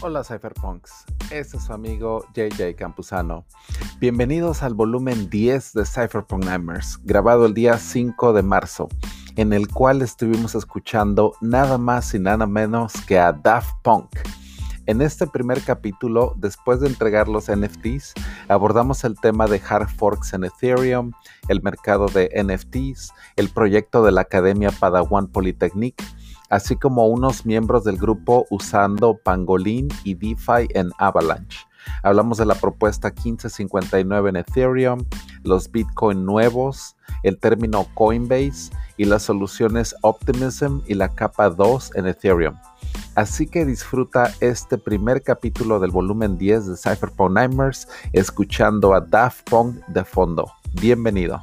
Hola Cypherpunks, este es su amigo JJ Campuzano. Bienvenidos al volumen 10 de Cypherpunk Nightmares, grabado el día 5 de marzo, en el cual estuvimos escuchando nada más y nada menos que a Daft Punk. En este primer capítulo, después de entregar los NFTs, abordamos el tema de hard forks en Ethereum, el mercado de NFTs, el proyecto de la Academia Padawan Polytechnic, así como unos miembros del grupo usando Pangolin y DeFi en Avalanche. Hablamos de la propuesta 1559 en Ethereum, los Bitcoin nuevos, el término Coinbase y las soluciones Optimism y la capa 2 en Ethereum. Así que disfruta este primer capítulo del volumen 10 de Cypherpunk Nightmares escuchando a Daft Punk de fondo. Bienvenido.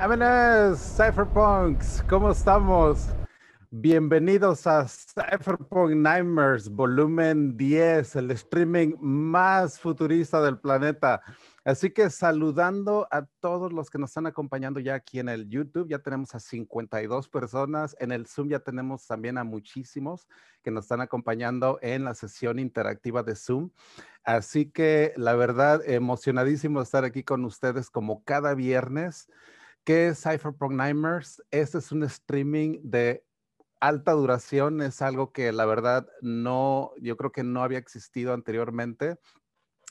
Amenes, Cypherpunks, ¿cómo estamos? Bienvenidos a Cypherpunk Nightmares, volumen 10, el streaming más futurista del planeta. Así que saludando a todos los que nos están acompañando ya aquí en el YouTube, ya tenemos a 52 personas, en el Zoom ya tenemos también a muchísimos que nos están acompañando en la sesión interactiva de Zoom. Así que la verdad, emocionadísimo estar aquí con ustedes como cada viernes. ¿Qué es Cypherpunk Nightmares? Este es un streaming de alta duración, es algo que la verdad no, yo creo que no había existido anteriormente.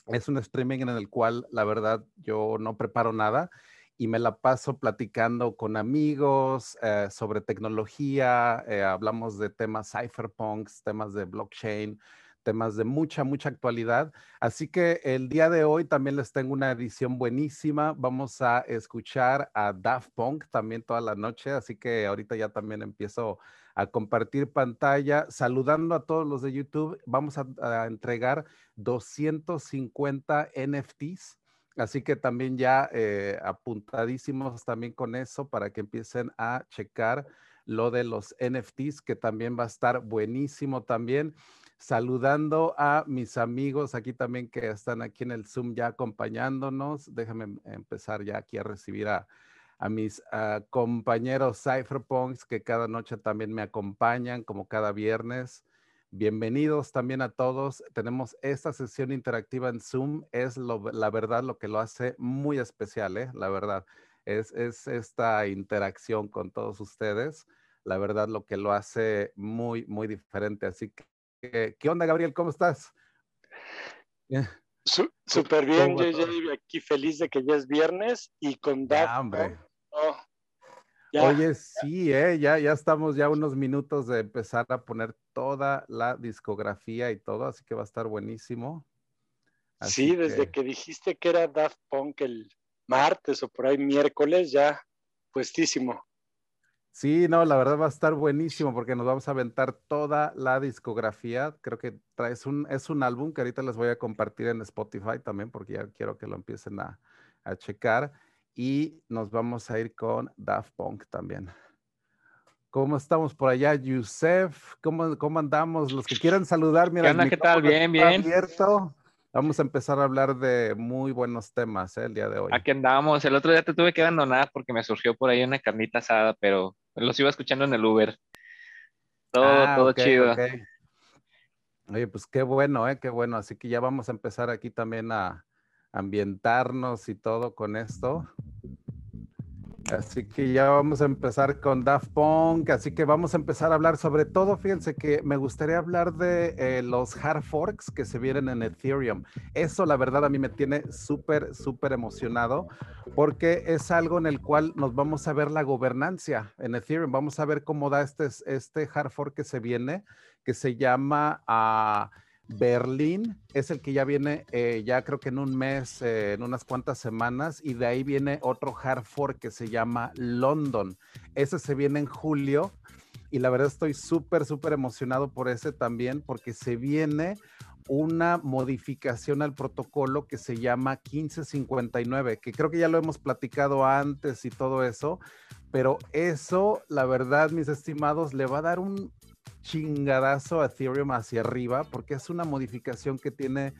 Es un streaming en el cual la verdad yo no preparo nada y me la paso platicando con amigos eh, sobre tecnología, eh, hablamos de temas cypherpunks, temas de blockchain, temas de mucha, mucha actualidad. Así que el día de hoy también les tengo una edición buenísima. Vamos a escuchar a Daft Punk también toda la noche, así que ahorita ya también empiezo a compartir pantalla, saludando a todos los de YouTube. Vamos a, entregar 250 NFTs. Así que también ya eh, apuntadísimos también con eso para que empiecen a checar lo de los NFTs, que también va a estar buenísimo también saludando a mis amigos aquí también que están aquí en el Zoom ya acompañándonos. Déjame empezar ya aquí a recibir a, mis ah, compañeros Cypherpunks que cada noche también me acompañan, como cada viernes. Bienvenidos también a todos. Tenemos esta sesión interactiva en Zoom. Es la verdad lo que lo hace muy especial, ¿eh? la verdad. Es, es esta interacción con todos ustedes. La verdad lo que lo hace muy, muy diferente. Así que ¿Qué onda, Gabriel? ¿Cómo estás? Súper bien, yo ya aquí feliz de que ya es viernes y con Daft hombre. Oye, sí, ¿eh? ya, ya estamos ya unos minutos de empezar a poner toda la discografía y todo, así que va a estar buenísimo. sí, desde que... dijiste que era Daft Punk el martes o por ahí miércoles, ya puestísimo. Sí, no, la verdad va a estar buenísimo porque nos vamos a aventar toda la discografía. Creo que traes un, es un álbum que ahorita les voy a compartir en Spotify también porque ya quiero que lo empiecen a, checar. Y nos vamos a ir con Daft Punk también. ¿Cómo estamos por allá, Yusef? ¿Cómo, cómo andamos? Los que quieran saludar, mira. ¿Qué, ¿Qué tal? Bien, bien. Abierto. Vamos a empezar a hablar de muy buenos temas ¿eh? el día de hoy. Aquí andamos. El otro día te tuve que abandonar porque me surgió por ahí una carnita asada, pero los iba escuchando en el Uber. Todo, ah, todo chido. Oye, pues qué bueno, ¿eh? Qué bueno. Así que ya vamos a empezar aquí también a ambientarnos y todo con esto. Así que ya vamos a empezar con Daft Punk, así que vamos a empezar a hablar sobre todo, fíjense que me gustaría hablar de eh, los hard forks que se vienen en Ethereum. Eso la verdad a mí me tiene súper, súper emocionado porque es algo en el cual nos vamos a ver la gobernancia en Ethereum. Vamos a ver cómo da este, este hard fork que se viene, que se llama... ah, Berlín es el que ya viene, eh, ya creo que en un mes, eh, en unas cuantas semanas, y de ahí viene otro hard fork que se llama London. Ese se viene en julio y la verdad estoy súper, súper emocionado por ese también, porque se viene una modificación al protocolo que se llama 1559, que creo que ya lo hemos platicado antes y todo eso, pero eso, la verdad, mis estimados, le va a dar un chingadazo a Ethereum hacia arriba porque es una modificación que tiene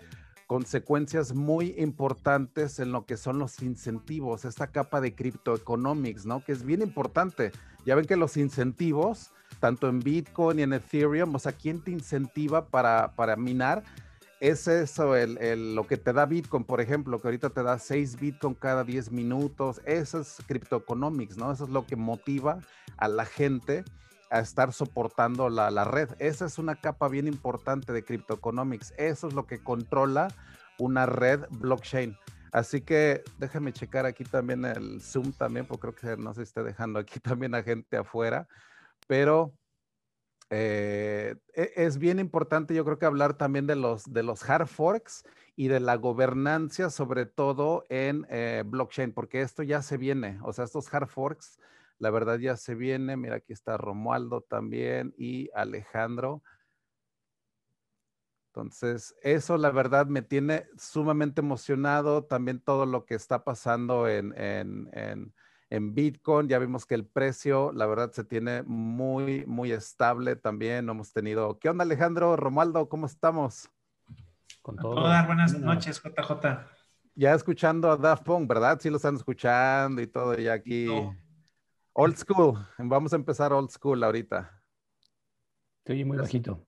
consecuencias muy importantes en lo que son los incentivos, esta capa de criptoeconomics, ¿no? Que es bien importante. Ya ven que los incentivos, tanto en Bitcoin y en Ethereum, o sea, ¿quién te incentiva para, para minar? Es eso, el, lo que te da Bitcoin, por ejemplo, que ahorita te da 6 Bitcoin cada 10 minutos. Eso es criptoeconomics, ¿no? Eso es lo que motiva a la gente a estar soportando la, la, red. Esa es una capa bien importante de CryptoEconomics. Eso es lo que controla una red blockchain. Así que déjame checar aquí también el Zoom también, porque creo que no se esté dejando aquí también a gente afuera, pero eh, e, es bien importante yo creo que hablar también de los, de los hard forks y de la gobernancia, sobre todo en eh, blockchain, porque esto ya se viene, o sea, estos hard forks la verdad ya se viene. Mira, aquí está Romualdo también y Alejandro. Entonces, eso la verdad me tiene sumamente emocionado. También todo lo que está pasando en, en, Bitcoin. Ya vimos que el precio, la verdad, se tiene muy, muy estable también. Hemos tenido. ¿Qué onda, Alejandro? Romualdo, ¿cómo estamos? Con todo. buenas noches, JJ. Ya escuchando a Daft Punk, ¿verdad? Sí lo están escuchando y todo ya aquí. Old school. Vamos a empezar old school ahorita. Estoy muy bajito.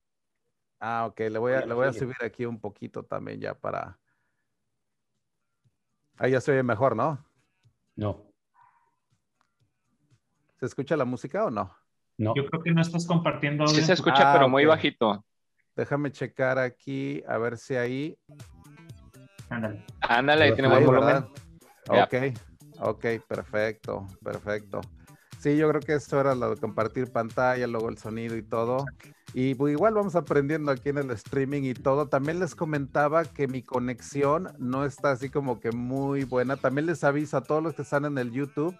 Ah, ok. Le voy a, le voy a subir aquí un poquito también ya para... Ahí ya se oye mejor, ¿no? No. ¿Se escucha la música o no? No. Yo creo que no estás compartiendo. Sí se escucha, pero muy ah, bajito. Déjame checar aquí, a ver si ahí... Ándale. Ándale, tiene buen volumen. Ok, ok, perfecto, perfecto. Sí, yo creo que eso era lo de compartir pantalla, luego el sonido y todo. Y pues, igual vamos aprendiendo aquí en el streaming y todo. También les comentaba que mi conexión no está así como que muy buena. También les aviso a todos los que están en el YouTube,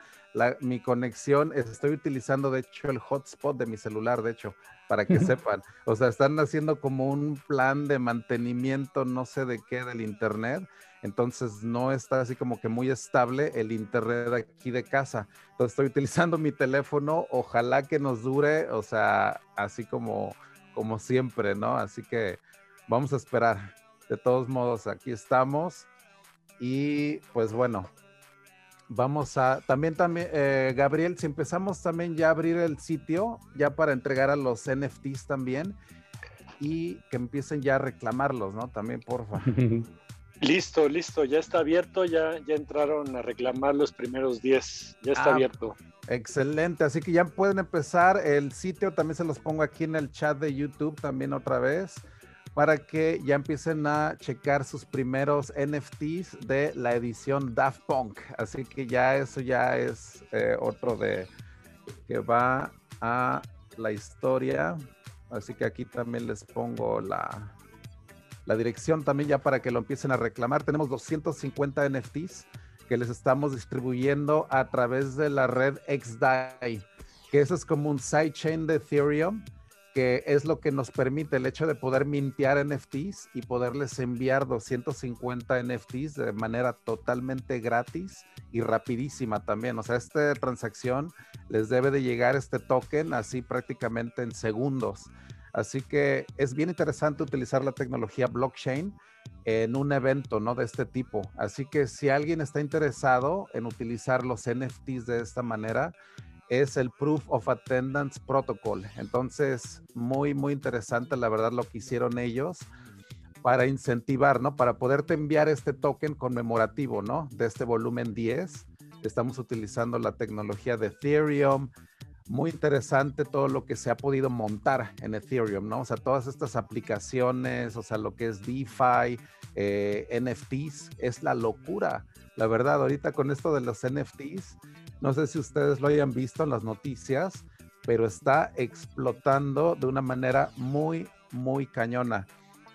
mi conexión, estoy utilizando de hecho el hotspot de mi celular, de hecho, para que sepan. O sea, están haciendo como un plan de mantenimiento, no sé de qué, del internet entonces no está así como que muy estable el internet aquí de casa. Entonces estoy utilizando mi teléfono, ojalá que nos dure, o sea, así como, como siempre, ¿no? Así que vamos a esperar. De todos modos, aquí estamos. Y pues bueno, vamos a, también, también, eh, Gabriel, si empezamos también ya a abrir el sitio, ya para entregar a los NFTs también, y que empiecen ya a reclamarlos, ¿no? También, porfa. Listo, listo, ya está abierto, ya, ya entraron a reclamar los primeros 10, ya está ah, abierto. Excelente, así que ya pueden empezar el sitio, también se los pongo aquí en el chat de YouTube también otra vez, para que ya empiecen a checar sus primeros NFTs de la edición Daft Punk. Así que ya eso ya es eh, otro de que va a la historia. Así que aquí también les pongo la, la dirección también ya para que lo empiecen a reclamar. Tenemos 250 NFTs que les estamos distribuyendo a través de la red XDAI, que eso es como un sidechain de Ethereum, que es lo que nos permite el hecho de poder mintear NFTs y poderles enviar 250 NFTs de manera totalmente gratis y rapidísima también. O sea, esta transacción les debe de llegar este token así prácticamente en segundos. Así que es bien interesante utilizar la tecnología blockchain en un evento ¿no? de este tipo. Así que si alguien está interesado en utilizar los NFTs de esta manera, es el Proof of Attendance Protocol. Entonces, muy, muy interesante la verdad lo que hicieron ellos para incentivar, ¿no? Para poderte enviar este token conmemorativo, ¿no? De este volumen 10. Estamos utilizando la tecnología de Ethereum, muy interesante todo lo que se ha podido montar en Ethereum, ¿no? O sea, todas estas aplicaciones, o sea, lo que es DeFi, eh, NFTs, es la locura. La verdad, ahorita con esto de los NFTs, no sé si ustedes lo hayan visto en las noticias, pero está explotando de una manera muy, muy cañona.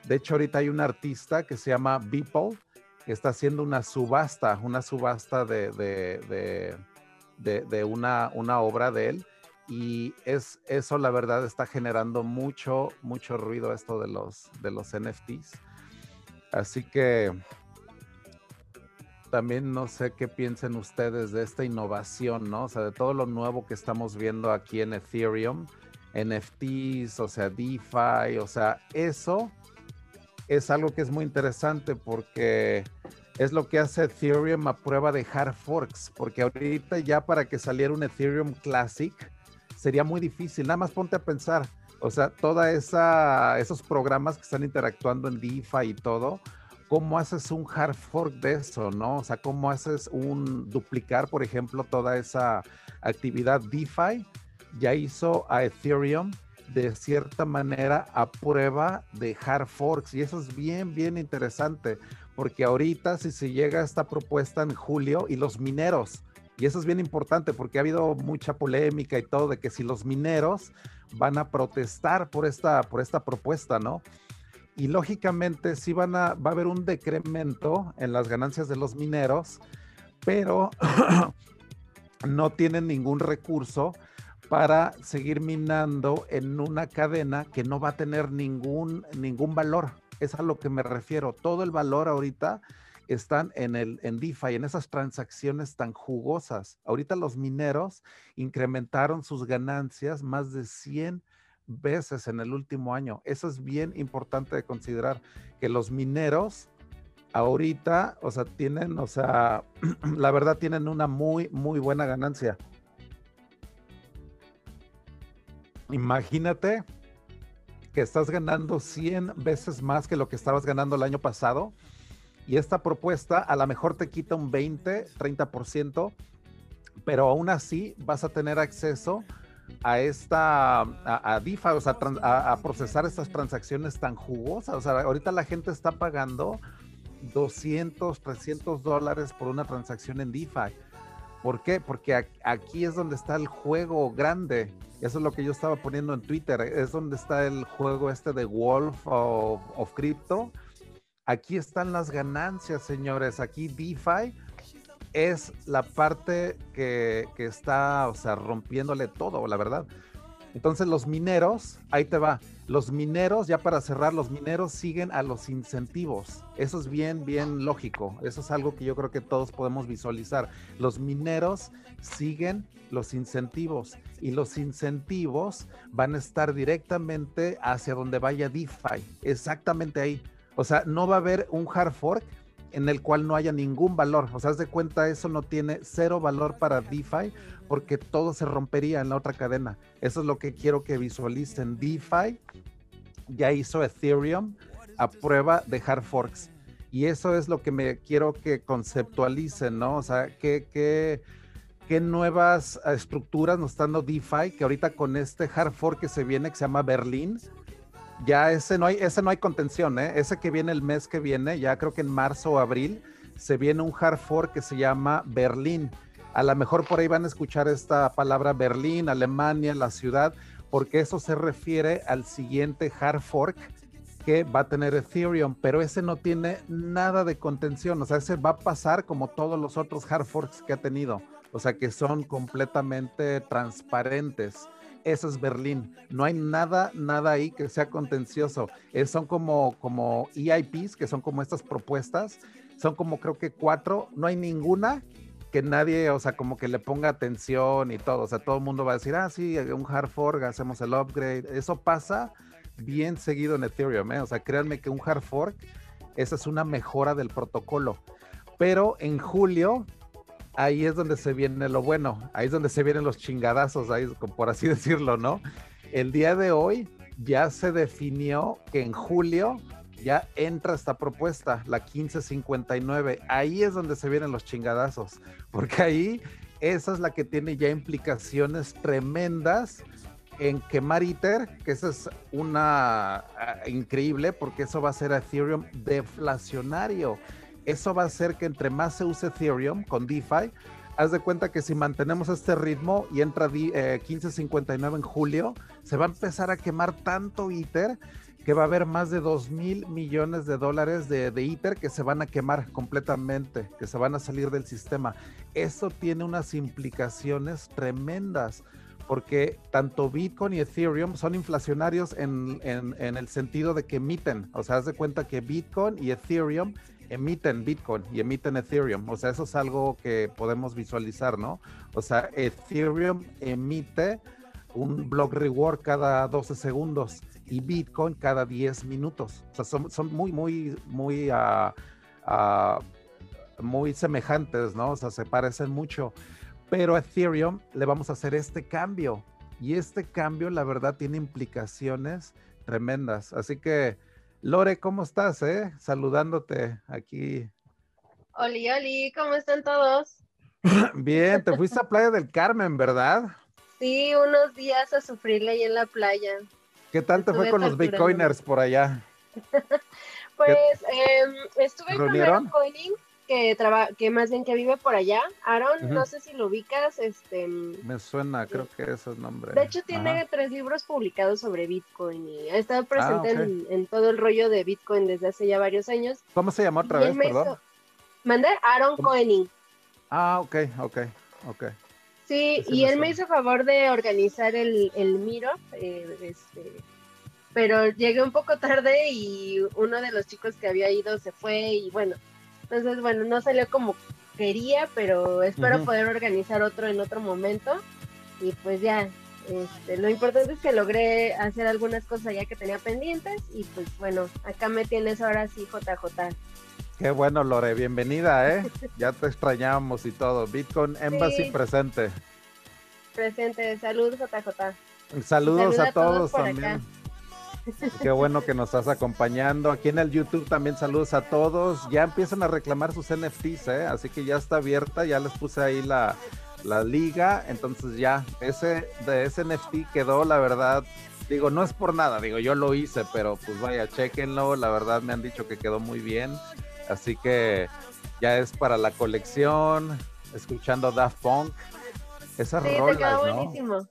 De hecho, ahorita hay un artista que se llama Beeple, que está haciendo una subasta, una subasta de, de, de, de una, una obra de él y es eso la verdad está generando mucho mucho ruido esto de los de los NFTs así que también no sé qué piensen ustedes de esta innovación no o sea de todo lo nuevo que estamos viendo aquí en Ethereum NFTs o sea DeFi o sea eso es algo que es muy interesante porque es lo que hace Ethereum a prueba de hard forks, porque ahorita ya para que saliera un Ethereum Classic sería muy difícil. Nada más ponte a pensar, o sea, toda esa esos programas que están interactuando en DeFi y todo, ¿cómo haces un hard fork de eso, no? O sea, ¿cómo haces un duplicar, por ejemplo, toda esa actividad DeFi? Ya hizo a Ethereum de cierta manera a prueba de hard forks y eso es bien, bien interesante porque ahorita si se llega a esta propuesta en julio y los mineros, y eso es bien importante porque ha habido mucha polémica y todo de que si los mineros van a protestar por esta, por esta propuesta, ¿no? Y lógicamente sí van a, va a haber un decremento en las ganancias de los mineros, pero no tienen ningún recurso para seguir minando en una cadena que no va a tener ningún, ningún valor es a lo que me refiero. Todo el valor ahorita están en el en DeFi, en esas transacciones tan jugosas. Ahorita los mineros incrementaron sus ganancias más de 100 veces en el último año. Eso es bien importante de considerar que los mineros ahorita, o sea, tienen, o sea, la verdad tienen una muy muy buena ganancia. Imagínate que estás ganando 100 veces más que lo que estabas ganando el año pasado. Y esta propuesta a lo mejor te quita un 20, 30%, pero aún así vas a tener acceso a esta, a, a DeFi, o sea, a, procesar estas transacciones tan jugosas. O sea, ahorita la gente está pagando 200, 300 dólares por una transacción en DeFi. ¿Por qué? Porque aquí es donde está el juego grande. Eso es lo que yo estaba poniendo en Twitter. Es donde está el juego este de Wolf of, Crypto. Aquí están las ganancias, señores. Aquí DeFi es la parte que, que está, o sea, rompiéndole todo, la verdad. Entonces los mineros, ahí te va, los mineros, ya para cerrar, los mineros siguen a los incentivos. Eso es bien, bien lógico. Eso es algo que yo creo que todos podemos visualizar. Los mineros siguen los incentivos y los incentivos van a estar directamente hacia donde vaya DeFi, exactamente ahí. O sea, no va a haber un hard fork en el cual no haya ningún valor. O sea, haz de cuenta, eso no tiene cero valor para DeFi porque todo se rompería en la otra cadena. Eso es lo que quiero que visualicen. DeFi ya hizo Ethereum a prueba de hard forks. Y eso es lo que me quiero que conceptualicen, ¿no? O sea, qué, qué, qué nuevas estructuras nos está dando DeFi, que ahorita con este hard fork que se viene, que se llama Berlín, ya ese no hay, ese no hay contención, ¿eh? Ese que viene el mes que viene, ya creo que en marzo o abril, se viene un hard fork que se llama Berlín. A lo mejor por ahí van a escuchar esta palabra Berlín, Alemania, la ciudad, porque eso se refiere al siguiente hard fork que va a tener Ethereum, pero ese no tiene nada de contención, o sea, ese va a pasar como todos los otros hard forks que ha tenido, o sea, que son completamente transparentes eso es Berlín. No hay nada, nada ahí que sea contencioso. son como, como EIPs, que son como estas propuestas. Son como creo que cuatro. No hay ninguna que nadie, o sea, como que le ponga atención y todo. O sea, todo el mundo va a decir, ah, sí, un hard fork, hacemos el upgrade. Eso pasa bien seguido en Ethereum, ¿eh? O sea, créanme que un hard fork, esa es una mejora del protocolo. Pero en julio ahí es donde se viene lo bueno, ahí es donde se vienen los chingadazos, ahí, por así decirlo, ¿no? El día de hoy ya se definió que en julio ya entra esta propuesta, la 1559. Ahí es donde se vienen los chingadazos, porque ahí esa es la que tiene ya implicaciones tremendas en quemar ITER, que eso es una ah, increíble, porque eso va a ser Ethereum deflacionario. Eso va a hacer que entre más se use Ethereum con DeFi, haz de cuenta que si mantenemos este ritmo y entra 1559 en julio, se va a empezar a quemar tanto ITER que va a haber más de 2 mil millones de dólares de, de, que se van a quemar completamente, que se van a salir del sistema. Eso tiene unas implicaciones tremendas, porque tanto Bitcoin y Ethereum son inflacionarios en, en el sentido de que emiten. O sea, haz de cuenta que Bitcoin y Ethereum emiten Bitcoin y emiten Ethereum. O sea, eso es algo que podemos visualizar, ¿no? O sea, Ethereum emite un block reward cada 12 segundos y Bitcoin cada 10 minutos. O sea, son, muy, muy, muy, uh, uh, muy semejantes, ¿no? O sea, se parecen mucho. Pero a Ethereum le vamos a hacer este cambio. Y este cambio, la verdad, tiene implicaciones tremendas. Así que, Lore, ¿cómo estás? Eh? Saludándote aquí. Oli, Oli, ¿cómo están todos? Bien, te fuiste a Playa del Carmen, ¿verdad? Sí, unos días a sufrirle ahí en la playa. ¿Qué tal te fue con los Bitcoiners por allá? pues em, estuve con Aaron Que, que más bien que vive por allá. Aaron, no sé si lo ubicas. este Me suena, creo que es nombre. De hecho, tiene tres libros publicados sobre Bitcoin y ha estado presente ah, en, todo el rollo de Bitcoin desde hace ya varios años. ¿Cómo se llama otra vez, perdón? ¿Mandé? Aaron Coining. Ah, ok, ok, ok. Sí, y él me hizo favor de organizar el, el Miro, eh, este, pero llegué un poco tarde y uno de los chicos que había ido se fue y bueno, entonces bueno, no salió como quería, pero espero poder organizar otro en otro momento y pues ya, este, lo importante es que logré hacer algunas cosas ya que tenía pendientes y pues bueno, acá me tienes ahora sí JJ. Qué bueno, Lore, bienvenida, ¿eh? Ya te extrañamos y todo. Bitcoin Embassy presente. Presente, saludos JJ. Saludos a todos, también. Qué bueno que nos estás acompañando. Aquí en el YouTube también saludos a todos. Ya empiezan a reclamar sus NFTs, ¿eh? Así que ya está abierta, ya les puse ahí la, la liga. Entonces ya, ese de ese NFT quedó, la verdad, digo, no es por nada, digo, yo lo hice, pero pues vaya, chequenlo, la verdad me han dicho que quedó muy bien. Así que ya es para la colección, escuchando Daft Punk. Esa sí, te quedó buenísimo.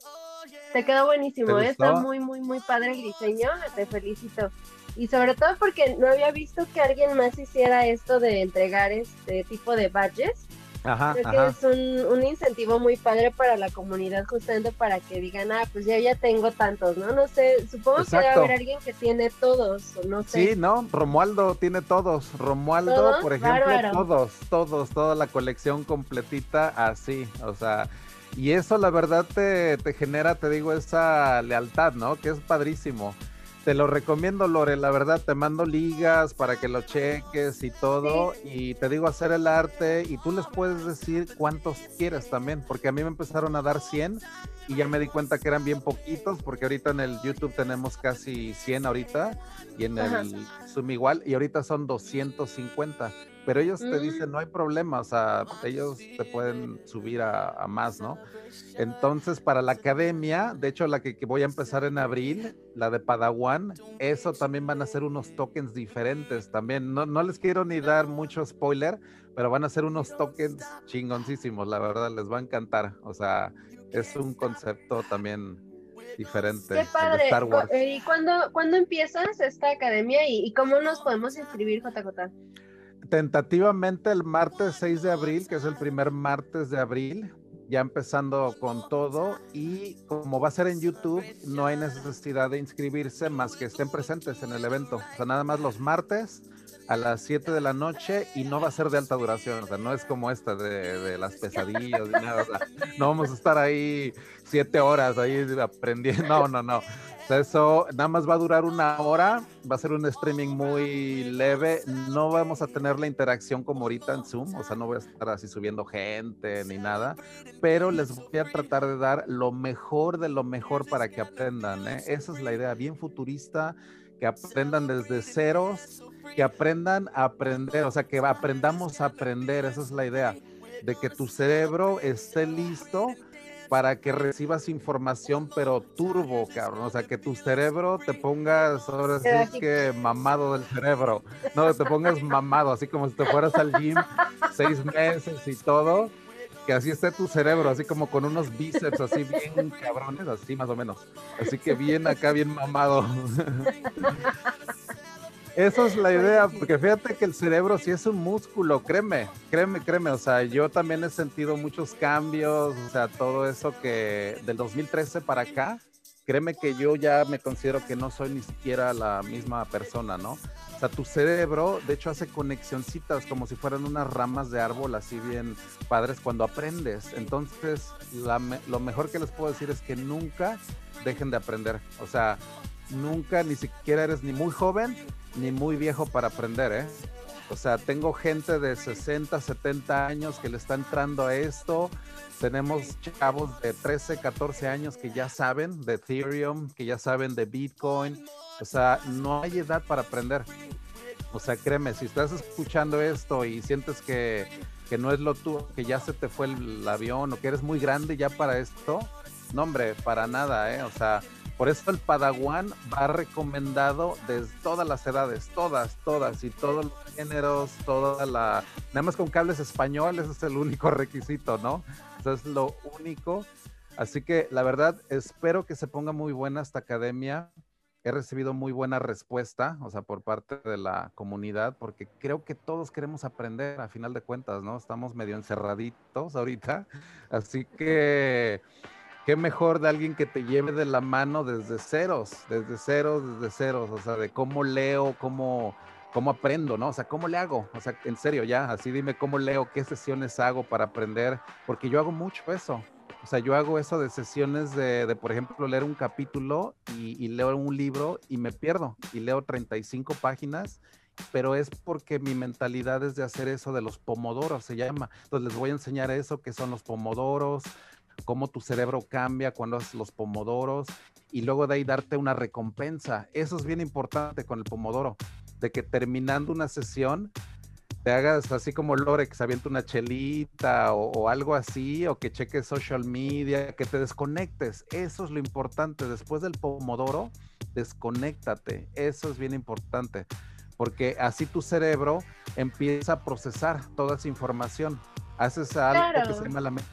Te quedó buenísimo, está muy, muy, muy padre el diseño, te felicito. Y sobre todo porque no había visto que alguien más hiciera esto de entregar este tipo de badges Ajá, Creo que es un, incentivo muy padre para la comunidad, justamente para que digan, ah, pues ya ya tengo tantos, ¿no? No sé, supongo que debe haber alguien que tiene todos, no sé. Sí, ¿no? Romualdo tiene todos. Romualdo, por ejemplo, todos, todos, toda la colección completita así, o sea, y eso la verdad te, te genera, te digo, esa lealtad, ¿no? Que es padrísimo. Te lo recomiendo, Lore, la verdad, te mando ligas para que lo cheques y todo. Y te digo hacer el arte y tú les puedes decir cuántos quieres también, porque a mí me empezaron a dar 100 y ya me di cuenta que eran bien poquitos, porque ahorita en el YouTube tenemos casi 100 ahorita y en el Zoom igual, y ahorita son 250 pero ellos te dicen, mm. no hay problema, o sea, ellos te pueden subir a, más, ¿no? Entonces, para la academia, de hecho, la que, voy a empezar en abril, la de Padawan, eso también van a ser unos tokens diferentes también. No, no les quiero ni dar mucho spoiler, pero van a ser unos tokens chingoncísimos, la verdad, les va a encantar. O sea, es un concepto también diferente. Qué padre. Star Wars. Eh, ¿Y cuándo, cuándo empiezas esta academia y, y cómo nos podemos inscribir, JJ? Tentativamente el martes 6 de abril, que es el primer martes de abril, ya empezando con todo y como va a ser en YouTube, no hay necesidad de inscribirse más que estén presentes en el evento. O sea, nada más los martes a las 7 de la noche y no va a ser de alta duración, o sea, no es como esta de, las pesadillas, nada, no vamos a estar ahí 7 horas ahí aprendiendo, no, no, no. Eso nada más va a durar una hora, va a ser un streaming muy leve, no vamos a tener la interacción como ahorita en Zoom, o sea, no voy a estar así subiendo gente ni nada, pero les voy a tratar de dar lo mejor de lo mejor para que aprendan. ¿eh? Esa es la idea, bien futurista, que aprendan desde ceros, que aprendan a aprender, o sea, que aprendamos a aprender, esa es la idea, de que tu cerebro esté listo para que recibas información, pero turbo, cabrón. O sea, que tu cerebro te pongas, ahora sí que mamado del cerebro. No, te pongas mamado, así como si te fueras al gym seis meses y todo. Que así esté tu cerebro, así como con unos bíceps así bien cabrones, así más o menos. Así que bien acá, bien mamado. Esa es la idea, porque fíjate que el cerebro sí es un músculo, créeme, créeme, créeme, o sea, yo también he sentido muchos cambios, o sea, todo eso que del 2013 para acá, créeme que yo ya me considero que no soy ni siquiera la misma persona, ¿no? O sea, tu cerebro, de hecho, hace conexioncitas como si fueran unas ramas de árbol así bien padres cuando aprendes. Entonces, lo mejor que les puedo decir es que nunca dejen de aprender. O sea, nunca ni siquiera eres ni muy joven ni muy viejo para aprender, ¿eh? O sea, tengo gente de 60, 70 años que le está entrando a esto. Tenemos chavos de 13, 14 años que ya saben de Ethereum, que ya saben de Bitcoin. O sea, no hay edad para aprender. O sea, créeme, si estás escuchando esto y sientes que, que no es lo tuyo, que ya se te fue el, el avión o que eres muy grande ya para esto, no hombre, para nada, ¿eh? O sea, por eso el Padawan va recomendado desde todas las edades, todas, todas, y todos los géneros, toda la... Nada más con cables españoles es el único requisito, ¿no? Eso es lo único. Así que la verdad, espero que se ponga muy buena esta academia. He recibido muy buena respuesta, o sea, por parte de la comunidad, porque creo que todos queremos aprender a final de cuentas, ¿no? Estamos medio encerraditos ahorita. Así que qué mejor de alguien que te lleve de la mano desde ceros, desde ceros, desde ceros, o sea, de cómo leo, cómo, cómo aprendo, ¿no? O sea, ¿cómo le hago? O sea, en serio, ya, así dime cómo leo, qué sesiones hago para aprender, porque yo hago mucho eso. O sea, yo hago eso de sesiones de, por ejemplo, leer un capítulo y, y leo un libro y me pierdo y leo 35 páginas pero es porque mi mentalidad es de hacer eso de los pomodoros, se llama. Entonces les voy a enseñar eso, que son los pomodoros, cómo tu cerebro cambia cuando haces los pomodoros y luego de ahí darte una recompensa. Eso es bien importante con el pomodoro, de que terminando una sesión te hagas así como Lore, que se avienta una chelita o, algo así, o que cheques social media, que te desconectes. Eso es lo importante. Después del pomodoro, desconéctate. Eso es bien importante, porque así tu cerebro empieza a procesar toda esa información. Haces algo que se llama la mente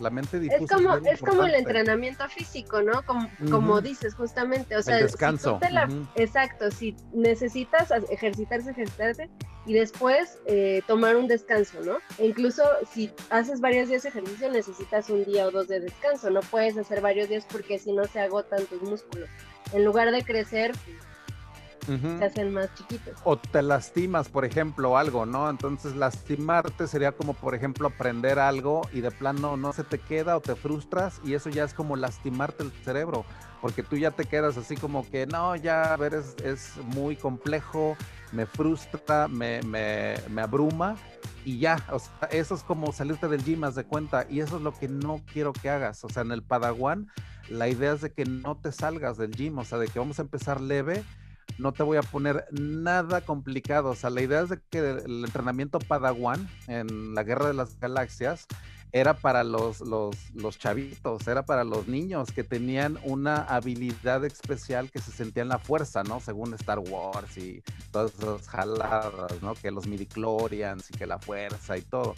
la mente difusa. Es como, es, como el entrenamiento físico, ¿no? Como, dices, justamente. O sea, el descanso. Exacto, si necesitas ejercitarse, ejercitarte y después eh, tomar un descanso, ¿no? E incluso si haces varios días de ejercicio, necesitas un día o dos de descanso. No puedes hacer varios días porque si no se agotan tus músculos. En lugar de crecer, se hacen más chiquitos. O te lastimas, por ejemplo, algo, ¿no? Entonces lastimarte sería como, por ejemplo, aprender algo y de plano no se te queda o te frustras y eso ya es como lastimarte el cerebro, porque tú ya te quedas así como que, no, ya, a ver, es, es muy complejo, me frustra, me, me, me abruma y ya, o sea, eso es como salirte del gym, haz de cuenta, y eso es lo que no quiero que hagas, o sea, en el Padawan, la idea es de que no te salgas del gym, o sea, de que vamos a empezar leve, no te voy a poner nada complicado. O sea, la idea es de que el entrenamiento Padawan en la Guerra de las Galaxias era para los, los, chavitos, era para los niños que tenían una habilidad especial que se sentían la fuerza, ¿no? Según Star Wars y todas esas jaladas, ¿no? Que los midichlorians y que la fuerza y todo.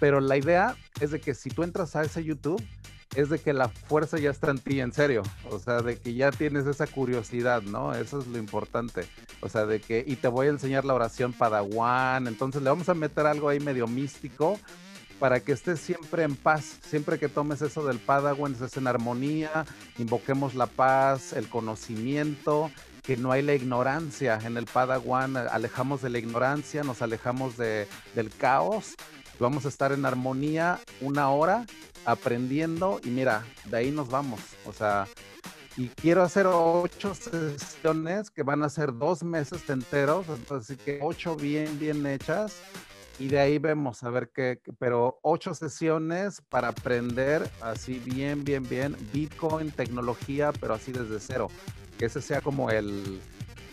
Pero la idea es de que si tú entras a ese YouTube, es de que la fuerza ya está en ti, en serio. O sea, de que ya tienes esa curiosidad, ¿no? Eso es lo importante. O sea, de que, y te voy a enseñar la oración Padawan. Entonces le vamos a meter algo ahí medio místico para que estés siempre en paz. Siempre que tomes eso del Padawan, estés en armonía, invoquemos la paz, el conocimiento, que no hay la ignorancia en el Padawan, alejamos de la ignorancia, nos alejamos de, del caos. Vamos a estar en armonía una hora aprendiendo y mira, de ahí nos vamos. O sea, y quiero hacer ocho sesiones que van a ser dos meses enteros, entonces que ocho bien, bien hechas y de ahí vemos a ver qué, pero ocho sesiones para aprender así bien, bien, bien Bitcoin, tecnología, pero así desde cero, que ese sea como el,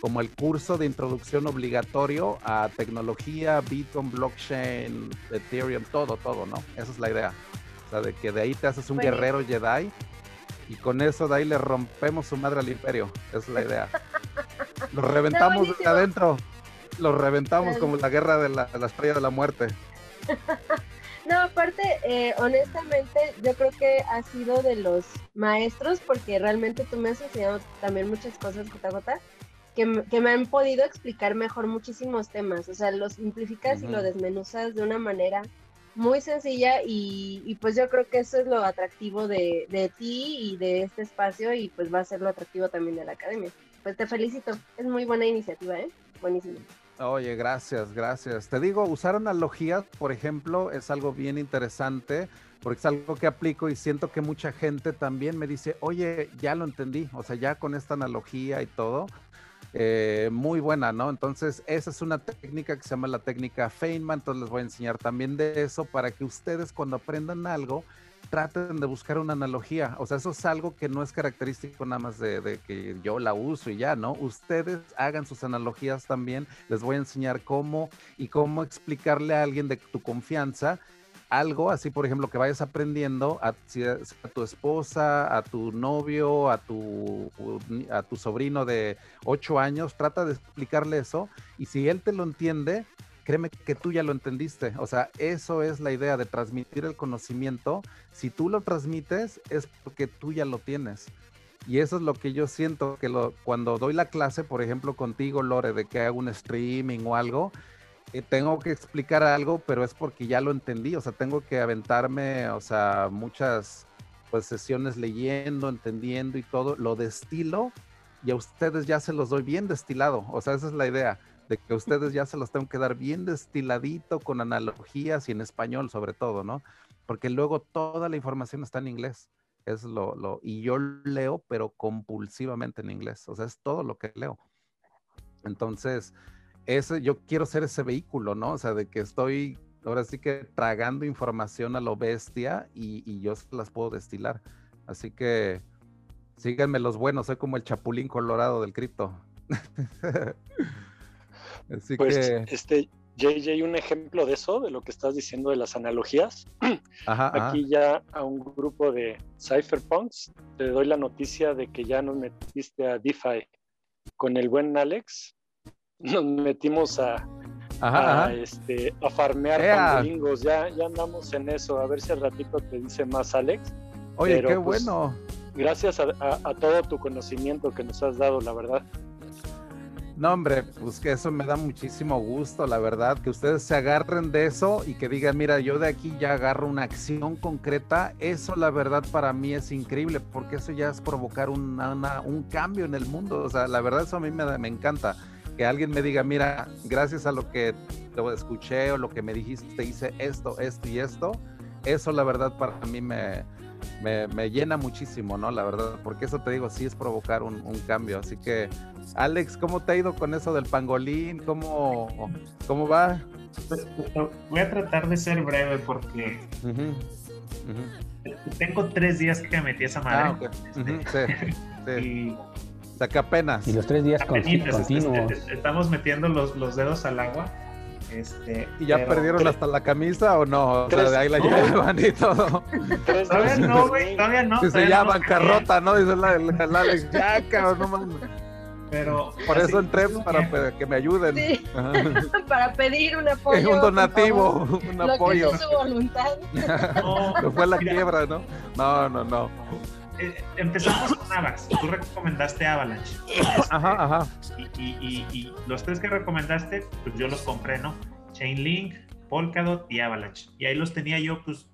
como el curso de introducción obligatorio a tecnología, Bitcoin, blockchain, Ethereum, todo, todo, ¿no? Esa es la idea de que de ahí te haces un guerrero Jedi y con eso de ahí le rompemos su madre al imperio. es la idea. Lo reventamos desde adentro. Lo reventamos como la guerra de la, estrella de la muerte. No, aparte, eh, honestamente, yo creo que ha sido de los maestros, porque realmente tú me has enseñado también muchas cosas, JJ, que, que me han podido explicar mejor muchísimos temas. O sea, lo simplificas y lo desmenuzas de una manera muy sencilla y, pues yo creo que eso es lo atractivo de, de, ti y de este espacio y pues va a ser lo atractivo también de la academia. Pues te felicito, es muy buena iniciativa, ¿eh? Buenísimo. Oye, gracias, gracias. Te digo, usar analogías, por ejemplo, es algo bien interesante porque es algo que aplico y siento que mucha gente también me dice, oye, ya lo entendí, o sea, ya con esta analogía y todo, eh, muy buena, ¿no? Entonces, esa es una técnica que se llama la técnica Feynman, entonces les voy a enseñar también de eso para que ustedes cuando aprendan algo, traten de buscar una analogía. O sea, eso es algo que no es característico nada más de, que yo la uso y ya, ¿no? Ustedes hagan sus analogías también. Les voy a enseñar cómo y cómo explicarle a alguien de tu confianza algo, así por ejemplo, que vayas aprendiendo a, tu esposa, a tu novio, a tu, a tu sobrino de ocho años, trata de explicarle eso y si él te lo entiende, créeme que tú ya lo entendiste. O sea, eso es la idea de transmitir el conocimiento. Si tú lo transmites, es porque tú ya lo tienes. Y eso es lo que yo siento que lo, cuando doy la clase, por ejemplo, contigo, Lore, de que hago un streaming o algo, eh, tengo que explicar algo, pero es porque ya lo entendí. O sea, tengo que aventarme, o sea, muchas pues, sesiones leyendo, entendiendo y todo. Lo destilo y a ustedes ya se los doy bien destilado. O sea, esa es la idea de que ustedes ya se los tengo que dar bien destiladito con analogías y en español sobre todo, ¿no? Porque luego toda la información está en inglés. Es lo, lo, y yo leo, pero compulsivamente en inglés. O sea, es todo lo que leo. Entonces, ese, yo quiero ser ese vehículo, ¿no? O sea, de que estoy ahora sí que tragando información a lo bestia y, y yo las puedo destilar. Así que síganme los buenos, soy como el chapulín colorado del cripto. pues, este, JJ, un ejemplo de eso, de lo que estás diciendo de las analogías. Aquí ya a un grupo de cypherpunks te doy la noticia de que ya nos metiste a DeFi con el buen Alex. Nos metimos a, este, a farmear pangolingos. Ya, ya andamos en eso. A ver si al ratito te dice más Alex. Oye, qué pues, bueno. Gracias a todo tu conocimiento que nos has dado, la verdad. No, hombre, pues que eso me da muchísimo gusto, la verdad, que ustedes se agarren de eso y que digan, mira, yo de aquí ya agarro una acción concreta, eso la verdad para mí es increíble, porque eso ya es provocar una, un cambio en el mundo, o sea, la verdad eso a mí me, me encanta, que alguien me diga, mira, gracias a lo que te escuché o lo que me dijiste, hice esto, esto y esto, eso la verdad para mí me, me, llena muchísimo, ¿no? La verdad, porque eso te digo, sí es provocar un, cambio. Así que, Alex, ¿cómo te ha ido con eso del pangolín? ¿Cómo, cómo va? Voy a tratar de ser breve porque tengo tres días que me metí esa madre. Ah, sí, sí. o que apenas. Y los tres días continuos. Estamos metiendo los, los dedos al agua este, ¿Y ya perdieron hasta la camisa o no? O sea, de ahí la llevan y todo. Todavía no, güey, todavía no. Dice ya bancarrota, ¿no? Dice la, la, Alex, ya, cabrón, no mames. Pero, Por eso entré para que me ayuden. Sí. para pedir un apoyo. Un donativo, un apoyo. Que su voluntad. No, fue la quiebra, ¿no? No, no, no. Eh, empezamos con Avax. Tú recomendaste Avalanche. ajá, ajá. Y, los tres que recomendaste, pues yo los compré, ¿no? Chainlink, Polkadot y Avalanche. Y ahí los tenía yo, pues.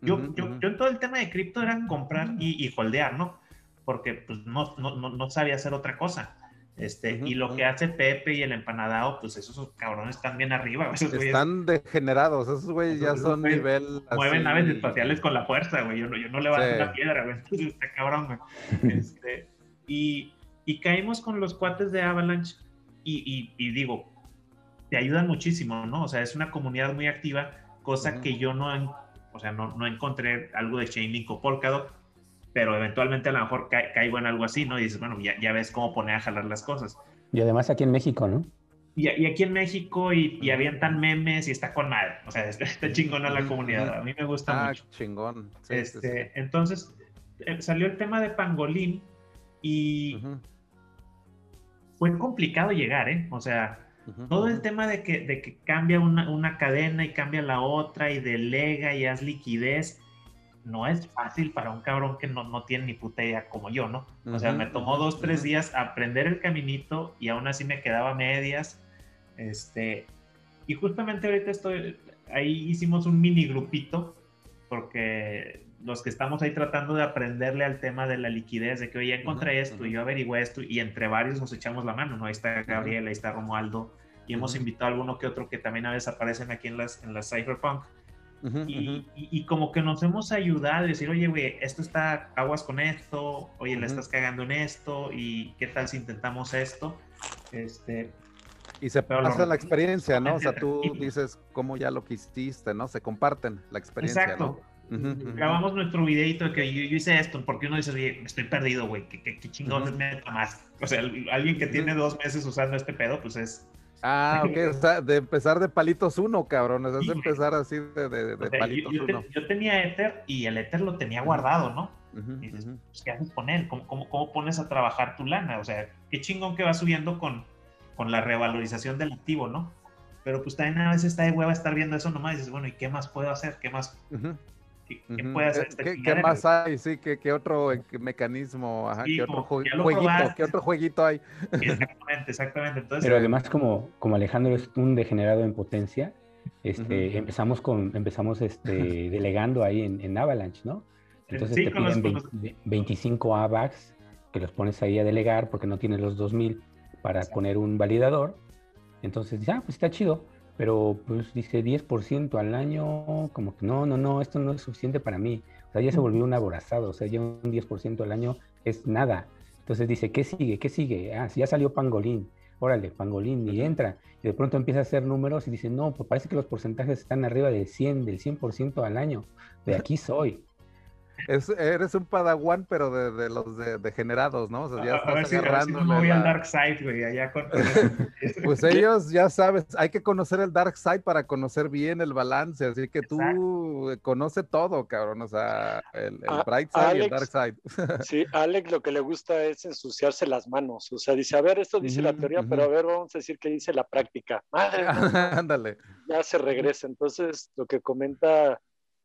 Yo, yo, en todo el tema de cripto era comprar y, y holdear, ¿no? Porque pues no, no, no sabía hacer otra cosa. Este, y lo que hace Pepe y el empanadao, pues esos cabrones están bien arriba. están degenerados, esos güeyes ya son nivel. Mueven naves espaciales con la fuerza, güey. Yo no, yo no levanto una piedra, güey. Entonces está cabrón, güey. Este, y, y, caímos con los cuates de Avalanche y, y, digo, te ayudan muchísimo, ¿no? O sea, es una comunidad muy activa, cosa que yo no, o sea, no, no encontré algo de Chainlink o Polkadot pero eventualmente a lo mejor caigo en algo así, ¿no? Y dices, bueno, ya, ya ves cómo poner a jalar las cosas. Y además aquí en México, ¿no? Y, y aquí en México y, y avientan memes y está con madre. O sea, está, chingona la comunidad. A mí me gusta ah, mucho. chingón. este, Entonces, eh, salió el tema de Pangolín y fue complicado llegar, ¿eh? O sea, todo el tema de que, de que cambia una, una cadena y cambia la otra y delega y haz liquidez no es fácil para un cabrón que no, no tiene ni puta idea como yo, ¿no? O sea, me tomó dos, tres días aprender el caminito y aún así me quedaba medias. Este, y justamente ahorita estoy, ahí hicimos un mini grupito, porque los que estamos ahí tratando de aprenderle al tema de la liquidez, de que oye, encontré esto, y yo averigüé esto, y entre varios nos echamos la mano, ¿no? Ahí está Gabriel, ahí está Romualdo, y hemos invitado a alguno que otro que también a veces aparecen aquí en las, en las Cypherpunk. y, como que nos hemos ayudado a decir, oye, güey, esto está aguas con esto, oye, le estás cagando en esto, y qué tal si intentamos esto. Este, y se pasa la experiencia, ¿no? O sea, tú dices cómo ya lo que hiciste, ¿no? Se comparten la experiencia, Exacto. Grabamos nuestro videito de que yo, hice esto, porque uno dice, oye, estoy perdido, güey, ¿qué, qué, chingones me más? O sea, alguien que tiene dos meses usando este pedo, pues es... Ah, ok, o sea, de empezar de palitos uno, cabrón, es de empezar así de, de, palitos yo, uno. yo, tenía Ether y el Ether lo tenía guardado, ¿no? y dices, pues, ¿qué haces con él? ¿Cómo, ¿Cómo, cómo, pones a trabajar tu lana? O sea, qué chingón que va subiendo con, con la revalorización del activo, ¿no? Pero pues también a veces está de hueva estar viendo eso nomás y dices, bueno, ¿y qué más puedo hacer? ¿Qué más? ¿Qué, puede hacer este ¿Qué, más hay? Sí, ¿qué, otro mecanismo? Ajá, ¿qué, otro jueguito, ¿Qué otro jueguito hay? Exactamente, exactamente. Pero además, como, como Alejandro es un degenerado en potencia, este, empezamos con, empezamos este, delegando ahí en, en, Avalanche, ¿no? Entonces te piden 25 AVAX que los pones ahí a delegar porque no tienes los 2000 para poner un validador. Entonces dice, ah, pues está chido, pero pues dice 10% al año, como que no, no, no, esto no es suficiente para mí. O sea, ya se volvió un aborazado, o sea, ya un 10% al año es nada. Entonces dice, ¿qué sigue? ¿Qué sigue? Ah, si ya salió Pangolín, órale, Pangolín, y entra. Y de pronto empieza a hacer números y dice, no, pues parece que los porcentajes están arriba del 100, del 100% al año. De aquí soy eres un padawan, pero de, los degenerados, ¿no? O sea, ya a, ver si, voy al Dark Side, güey, allá con... pues ellos, ya sabes, hay que conocer el Dark Side para conocer bien el balance, así que tú conoce todo, cabrón, o sea, el, Bright Side y el Dark Side. sí, Alex lo que le gusta es ensuciarse las manos, o sea, dice, a ver, esto dice la teoría, pero a ver, vamos a decir que dice la práctica. Madre, ándale. Ya se regresa, entonces lo que comenta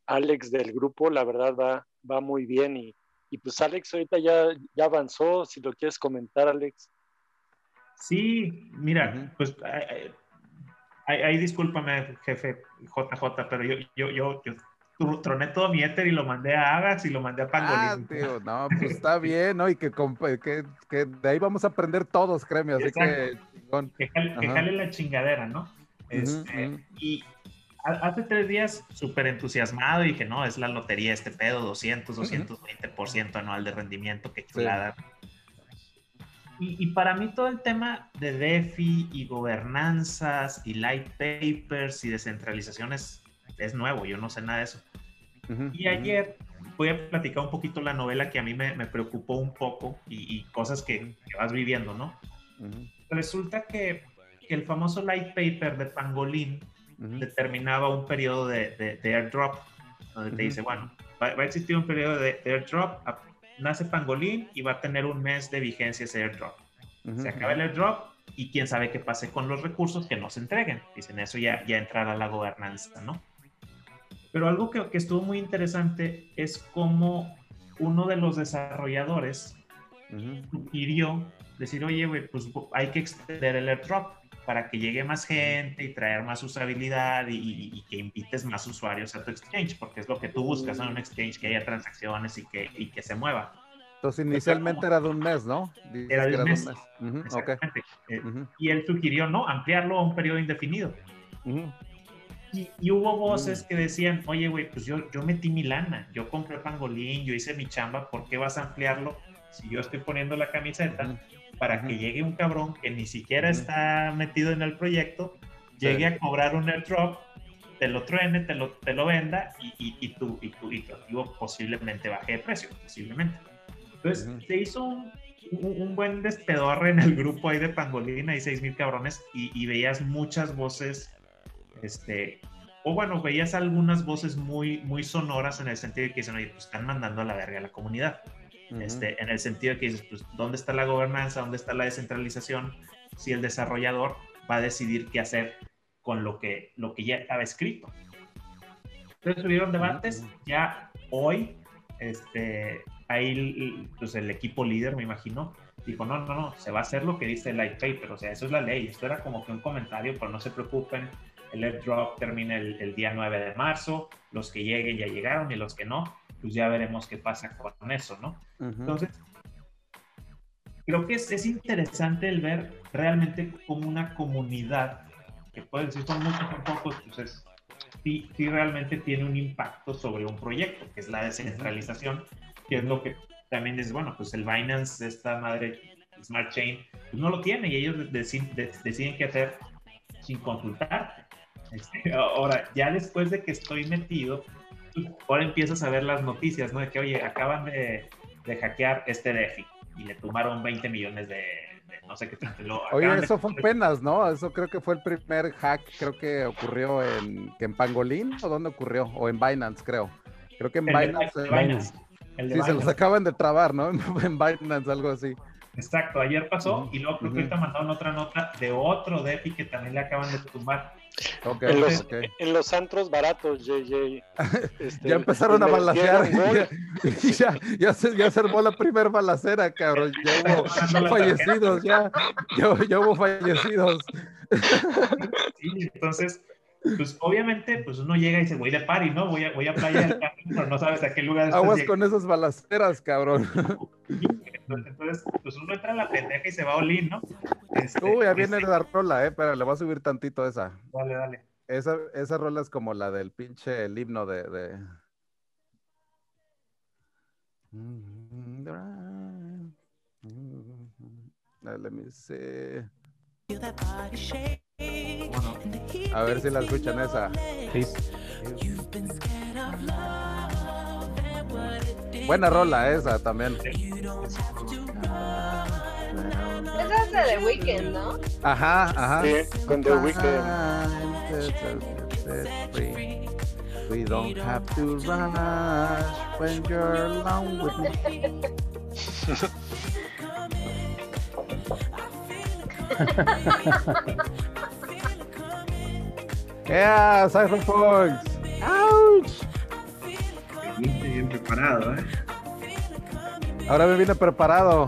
Alex del grupo, la verdad va, va muy bien y, y pues Alex ahorita ya, ya avanzó, si lo quieres comentar Alex. Sí, mira, pues ahí, discúlpame jefe JJ, pero yo, yo, yo, yo troné todo mi éter y lo mandé a Agas y lo mandé a Pangolín. Ah, tío, no, pues está bien, ¿no? Y que, que, que, de ahí vamos a aprender todos, créeme, así que... Que jale, la chingadera, ¿no? Este, y, hace tres días súper entusiasmado y dije, no, es la lotería este pedo, 200, 220% anual de rendimiento, qué chulada. Y, para mí todo el tema de DeFi y gobernanzas y light papers y descentralizaciones es nuevo, yo no sé nada de eso. y ayer voy a platicar un poquito la novela que a mí me, preocupó un poco y, cosas que, vas viviendo, ¿no? Resulta que, que el famoso light paper de Pangolín determinaba un periodo de, airdrop, donde te dice, bueno, va, a existir un periodo de, airdrop, nace Pangolín y va a tener un mes de vigencia ese airdrop. Se acaba el airdrop y quién sabe qué pase con los recursos que no se entreguen. Dicen, eso ya, ya entrará la gobernanza, ¿no? Pero algo que, que estuvo muy interesante es cómo uno de los desarrolladores sugirió decir, oye, pues hay que extender el airdrop para que llegue más gente y traer más usabilidad y, que invites más usuarios a tu exchange, porque es lo que tú buscas, en un exchange que haya transacciones y que, y que se mueva. Entonces inicialmente era de un mes, ¿no? era de un mes. Eh, y él sugirió, ¿no? Ampliarlo a un periodo indefinido. y, hubo voces que decían, oye, güey, pues yo, yo metí mi lana, yo compré Pangolín, yo hice mi chamba, ¿por qué vas a ampliarlo si yo estoy poniendo la camiseta? Para que llegue un cabrón que ni siquiera está metido en el proyecto, llegue a cobrar un airdrop, te lo truene, te lo, te lo venda y, y, tu, y, tu, y tu activo posiblemente baje de precio, posiblemente. Entonces, se hizo un, un, buen despedorre en el grupo ahí de Pangolina, y 6 mil cabrones, y, veías muchas voces, este, o bueno, veías algunas voces muy, muy sonoras en el sentido de que dicen, oye, pues están mandando a la verga a la comunidad este, en el sentido de que dices, pues, ¿dónde está la gobernanza? ¿Dónde está la descentralización? Si el desarrollador va a decidir qué hacer con lo que, lo que ya estaba escrito. Entonces subieron debates, ya hoy, este, ahí pues, el equipo líder, me imagino, dijo, no, no, no, se va a hacer lo que dice el light paper, o sea, eso es la ley, esto era como que un comentario, pero no se preocupen, el airdrop termina el, el día 9 de marzo, los que lleguen ya llegaron y los que no, pues ya veremos qué pasa con eso, ¿no? Entonces, creo que es, es, interesante el ver realmente como una comunidad que pueden decir son muchos, son pocos, pues sí, sí realmente tiene un impacto sobre un proyecto, que es la descentralización, que es lo que también es, bueno, pues el Binance, esta madre Smart Chain, pues no lo tiene y ellos deciden, deciden qué hacer sin consultar. Este, ahora, ya después de que estoy metido, ahora empiezas a ver las noticias, ¿no? De que, oye, acaban de, de hackear este DeFi y le tomaron 20 millones de, no sé qué lo Oye, eso fue penas, ¿no? Eso creo que fue el primer hack, creo que ocurrió en, en Pangolin, ¿o dónde ocurrió? O en Binance, creo. Creo que en Binance. sí, se los acaban de trabar, ¿no? en Binance, algo así. Exacto, ayer pasó y luego creo que ahorita mandaron otra nota de otro DeFi que también le acaban de tumbar. En, los, en, los, antros baratos, JJ. Este, ya empezaron a balasear. ya, ya, se, ya se armó la primera balacera, cabrón. Ya hubo fallecidos, ya, ya, hubo fallecidos. Sí, entonces, pues obviamente, pues uno llega y dice, voy de party, ¿no? Voy a, voy a playa del pero no sabes a qué lugar Aguas con esas balaceras, cabrón. Entonces, pues uno entra a la pendeja y se va a olir, ¿no? Este, Uy, ya viene este... la rola, eh, pero le voy a subir tantito esa. Dale, dale. Esa, esa rola es como la del pinche el himno de... de... Let me see. A ver si la escuchan esa. Buena rola esa también. Esa es de The Weeknd, ¿no? Ajá, ajá. Sí, con The Weeknd. We don't have to rush when you're alone with me. yeah, Cypherpunks. Ouch. Bien preparado, ¿eh? Ahora me vine preparado.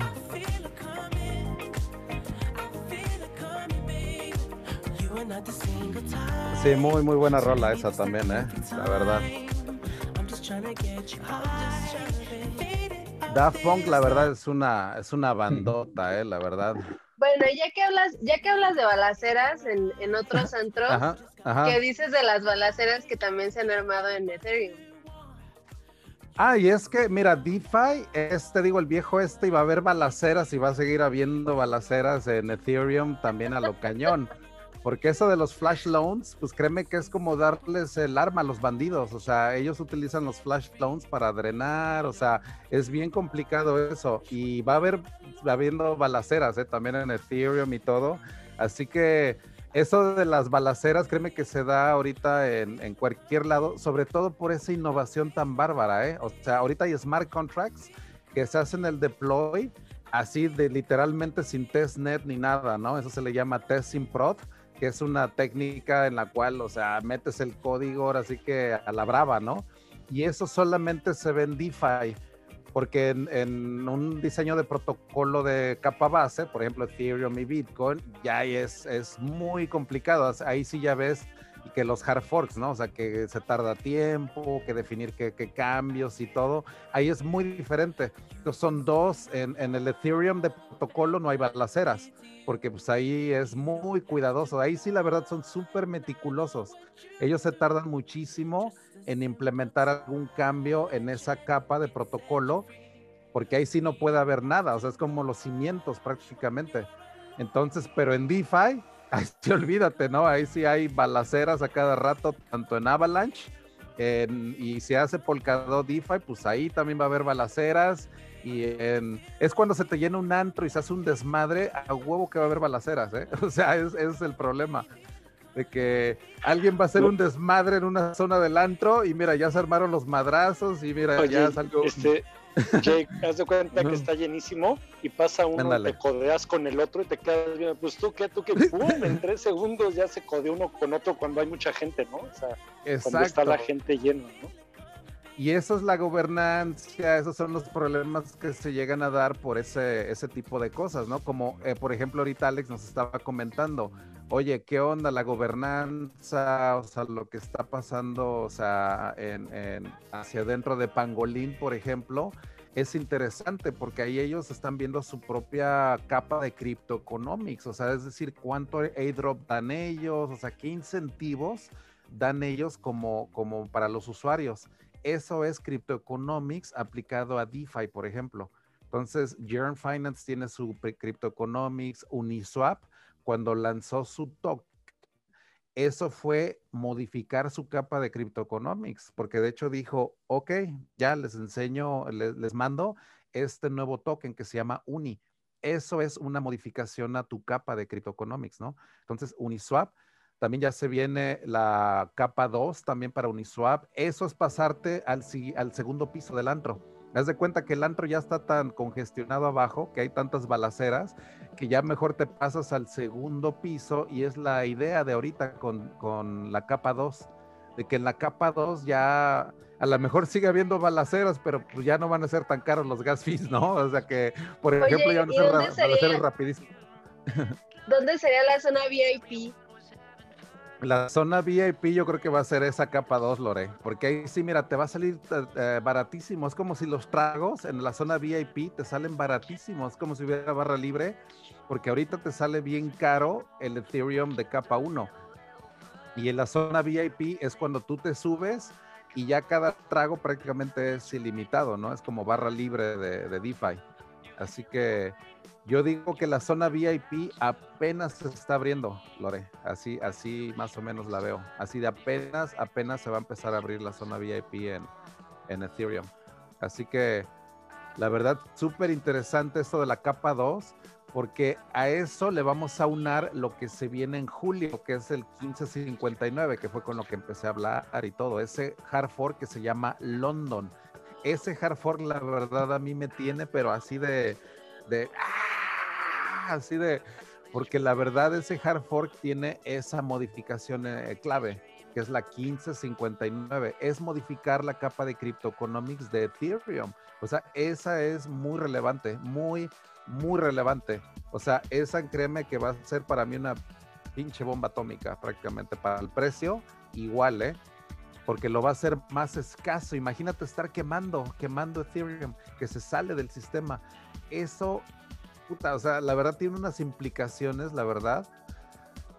Sí, muy, muy buena rola esa también, ¿eh? La verdad. Daft Punk, la verdad, es una, es una bandota, ¿eh? La verdad. Bueno, ya que hablas, ya que hablas de balaceras en, en otros antros, ¿qué dices de las balaceras que también se han armado en Ethereum? Ah, y es que, mira, DeFi, este, digo, el viejo este, y va a haber balaceras y va a seguir habiendo balaceras en Ethereum también a lo cañón. Porque eso de los flash loans, pues créeme que es como darles el arma a los bandidos. O sea, ellos utilizan los flash loans para drenar. O sea, es bien complicado eso. Y va a haber, habiendo balaceras ¿eh? también en Ethereum y todo. Así que eso de las balaceras, créeme que se da ahorita en, en, cualquier lado, sobre todo por esa innovación tan bárbara. ¿eh? O sea, ahorita hay smart contracts que se hacen el deploy así de literalmente sin testnet ni nada, ¿no? Eso se le llama testing prod que es una técnica en la cual, o sea, metes el código ahora sí que a la brava, ¿no? Y eso solamente se ve en DeFi, porque en, un diseño de protocolo de capa base, por ejemplo Ethereum y Bitcoin, ya es, es muy complicado. Ahí sí ya ves que los hard forks, ¿no? O sea, que se tarda tiempo, que definir qué, cambios y todo. Ahí es muy diferente. Entonces son dos, en, en el Ethereum de protocolo no hay balaceras porque pues ahí es muy cuidadoso. Ahí sí, la verdad, son súper meticulosos. Ellos se tardan muchísimo en implementar algún cambio en esa capa de protocolo, porque ahí sí no puede haber nada, o sea, es como los cimientos prácticamente. Entonces, pero en DeFi, ahí sí olvídate, ¿no? Ahí sí hay balaceras a cada rato, tanto en Avalanche, y si hace Polkadot DeFi, pues ahí también va a haber balaceras y es cuando se te llena un antro y se hace un desmadre, a huevo que va a haber balaceras, ¿eh? O sea, ese es el problema. De que alguien va a hacer un desmadre en una zona del antro y mira, ya se armaron los madrazos y mira, ya salió. Este, Jake, haz de cuenta que está llenísimo y pasa uno, te codeas con el otro y te quedas bien. Pues tú, ¿qué? Tú que en tres segundos ya se codeó uno con otro cuando hay mucha gente, ¿no? O sea, cuando está la gente llena, ¿no? Y eso es la gobernancia, esos son los problemas que se llegan a dar por ese, ese tipo de cosas, ¿no? Como, eh, por ejemplo, ahorita Alex nos estaba comentando, oye, ¿qué onda la gobernanza? O sea, lo que está pasando, o sea, en, hacia dentro de Pangolín, por ejemplo, es interesante porque ahí ellos están viendo su propia capa de cryptoeconomics, o sea, es decir, cuánto airdrop dan ellos, o sea, qué incentivos dan ellos como, como para los usuarios. Eso es cryptoeconomics aplicado a DeFi, por ejemplo. Entonces, Yearn Finance tiene su cryptoeconomics, Uniswap, cuando lanzó su token, eso fue modificar su capa de cryptoeconomics, porque de hecho dijo, ok, ya les enseño, les, les, mando este nuevo token que se llama Uni. Eso es una modificación a tu capa de cryptoeconomics, ¿no? Entonces, Uniswap, también ya se viene la capa 2 también para Uniswap. Eso es pasarte al, al segundo piso del antro Haz de cuenta que el antro ya está tan congestionado abajo, que hay tantas balaceras, que ya mejor te pasas al segundo piso y es la idea de ahorita con, la capa 2, de que en la capa 2 ya a lo mejor sigue habiendo balaceras, pero pues ya no van a ser tan caros los gas fees, ¿no? O sea que, por ejemplo, ya van a ser balaceras rapidísimas. ¿Dónde sería la zona VIP? La zona VIP yo creo que va a ser esa capa 2, Lore, porque ahí sí, mira, te va a salir eh, baratísimo. Es como si los tragos en la zona VIP te salen baratísimos, es como si hubiera barra libre, porque ahorita te sale bien caro el Ethereum de capa 1. Y en la zona VIP es cuando tú te subes y ya cada trago prácticamente es ilimitado, ¿no? Es como barra libre de DeFi. Así que yo digo que la zona VIP apenas se está abriendo, Lore. Así, así más o menos la veo. Así de apenas, apenas se va a empezar a abrir la zona VIP en, en Ethereum. Así que la verdad, súper interesante esto de la capa 2, porque a eso le vamos a unar lo que se viene en julio, que es el 1559, que fue con lo que empecé a hablar y todo. Ese hard fork que se llama London. Ese hard fork, la verdad, a mí me tiene, pero así de, de así de, porque la verdad ese hard fork tiene esa modificación eh, clave, que es la 1559, es modificar la capa de cryptoeconomics de Ethereum. O sea, esa es muy relevante, muy, muy relevante. O sea, esa créeme que va a ser para mí una pinche bomba atómica prácticamente para el precio, igual, ¿eh? Porque lo va a hacer más escaso. Imagínate estar quemando, quemando Ethereum, que se sale del sistema. Eso o sea, la verdad tiene unas implicaciones, la verdad,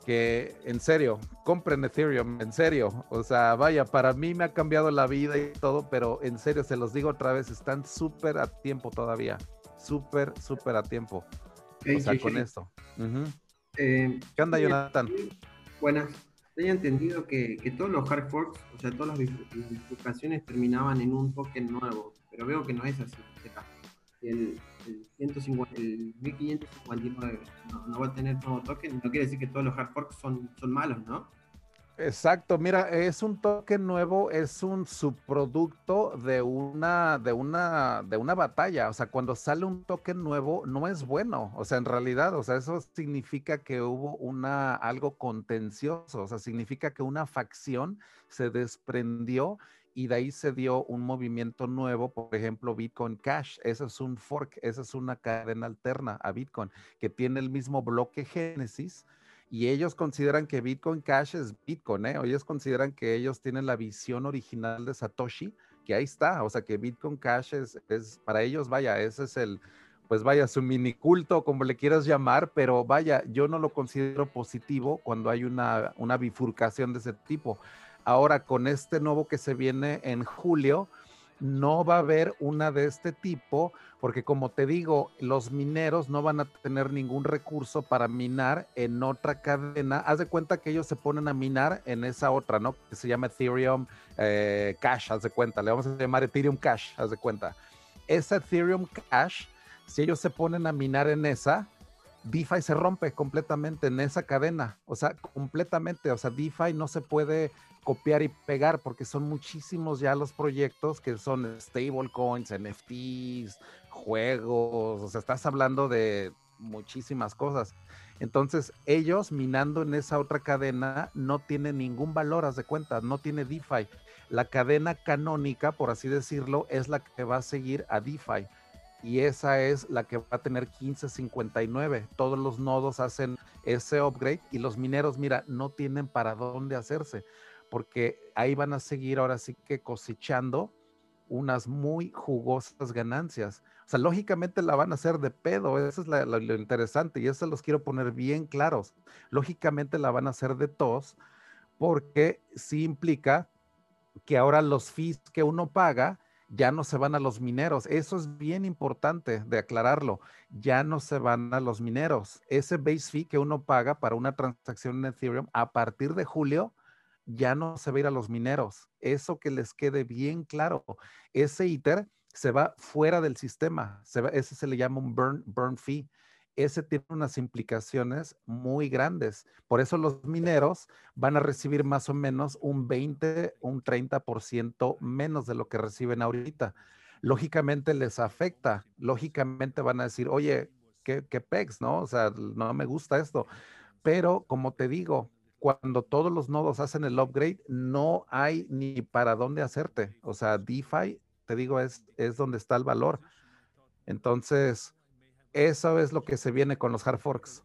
que en serio, compren Ethereum, en serio. O sea, vaya, para mí me ha cambiado la vida y todo, pero en serio, se los digo otra vez, están súper a tiempo todavía. Súper, súper a tiempo. o sea, con esto. Eh, ¿Qué onda, Jonathan? Buenas. Tenía entendido que, todos los hard forks, o sea, todas las bifurcaciones terminaban en un token nuevo, pero veo que no es así. El, el, 150, el 1559 no, va a tener nuevo token, no quiere decir que todos los hard forks son, son malos, ¿no? Exacto, mira, es un token nuevo, es un subproducto de una, de una, de una batalla. O sea, cuando sale un token nuevo, no es bueno. O sea, en realidad, o sea, eso significa que hubo una algo contencioso. O sea, significa que una facción se desprendió y de ahí se dio un movimiento nuevo, por ejemplo, Bitcoin Cash. Eso es un fork, esa es una cadena alterna a Bitcoin que tiene el mismo bloque Génesis y ellos consideran que Bitcoin Cash es Bitcoin, ¿eh? Ellos consideran que ellos tienen la visión original de Satoshi, que ahí está, o sea que Bitcoin Cash es, para ellos, vaya, ese es el, pues vaya, su mini culto, como le quieras llamar, pero vaya, yo no lo considero positivo cuando hay una, una bifurcación de ese tipo. Ahora con este nuevo que se viene en julio, no va a haber una de este tipo, porque como te digo, los mineros no van a tener ningún recurso para minar en otra cadena. Haz de cuenta que ellos se ponen a minar en esa otra, ¿no? Que se llama Ethereum eh, Cash, haz de cuenta. Le vamos a llamar Ethereum Cash, haz de cuenta. Esa Ethereum Cash, si ellos se ponen a minar en esa, DeFi se rompe completamente en esa cadena, o sea, completamente, o sea, DeFi no se puede copiar y pegar porque son muchísimos ya los proyectos que son stablecoins, NFTs, juegos, o sea, estás hablando de muchísimas cosas. Entonces, ellos minando en esa otra cadena no tienen ningún valor, haz de cuenta, no tiene DeFi. La cadena canónica, por así decirlo, es la que va a seguir a DeFi y esa es la que va a tener 1559. Todos los nodos hacen ese upgrade y los mineros, mira, no tienen para dónde hacerse, porque ahí van a seguir ahora sí que cosechando unas muy jugosas ganancias. O sea, lógicamente la van a hacer de pedo, eso es lo interesante y eso los quiero poner bien claros. Lógicamente la van a hacer de tos porque sí implica que ahora los fees que uno paga ya no se van a los mineros. Eso es bien importante de aclararlo. Ya no se van a los mineros. Ese base fee que uno paga para una transacción en Ethereum a partir de julio ya no se va a ir a los mineros. Eso que les quede bien claro. Ese ITER se va fuera del sistema. ese se le llama un burn, burn fee ese tiene unas implicaciones muy grandes. Por eso los mineros van a recibir más o menos un 20, un 30% menos de lo que reciben ahorita. Lógicamente les afecta, lógicamente van a decir, oye, qué, qué pex, ¿no? O sea, no me gusta esto. Pero como te digo, cuando todos los nodos hacen el upgrade, no hay ni para dónde hacerte. O sea, DeFi, te digo, es, es donde está el valor. Entonces, eso es lo que se viene con los hard forks.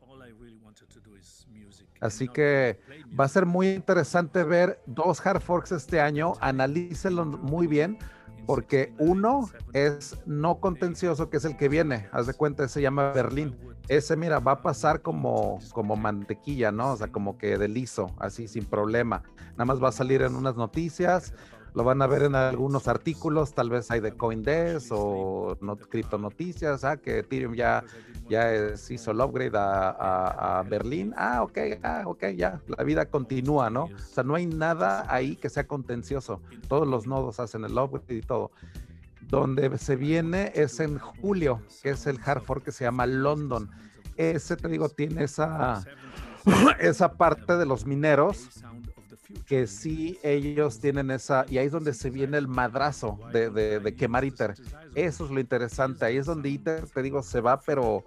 Así que va a ser muy interesante ver dos hard forks este año. Analícenlo muy bien, porque uno es no contencioso, que es el que viene. Haz de cuenta, se llama Berlín. Ese, mira, va a pasar como, como mantequilla, ¿no? O sea, como que de liso, así sin problema. Nada más va a salir en unas noticias, lo van a ver en algunos artículos, tal vez hay de Coindesk o no, Noticias, ah, que Ethereum ya, ya hizo el upgrade a, Berlín. Ah, ok, ah, ok, ya, la vida continúa, ¿no? O sea, no hay nada ahí que sea contencioso. Todos los nodos hacen el upgrade y todo. Donde se viene es en julio, que es el hard fork que se llama London. Ese, te digo, tiene esa, esa parte de los mineros que sí ellos tienen esa, y ahí es donde se viene el madrazo de, de, quemar ITER. Eso es lo interesante, ahí es donde ITER, te digo, se va, pero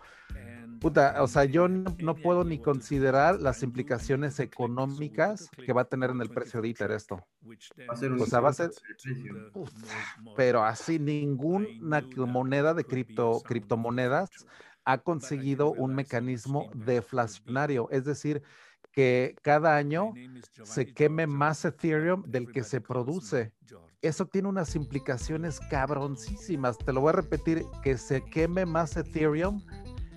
puta, o sea, yo no, puedo ni considerar las implicaciones económicas que va a tener en el precio de ITER esto. o sea, va a ser, pero así ninguna moneda de cripto, criptomonedas ha conseguido un mecanismo deflacionario, es decir, que cada año se queme más Ethereum del que se produce. Eso tiene unas implicaciones cabroncísimas. Te lo voy a repetir, que se queme más Ethereum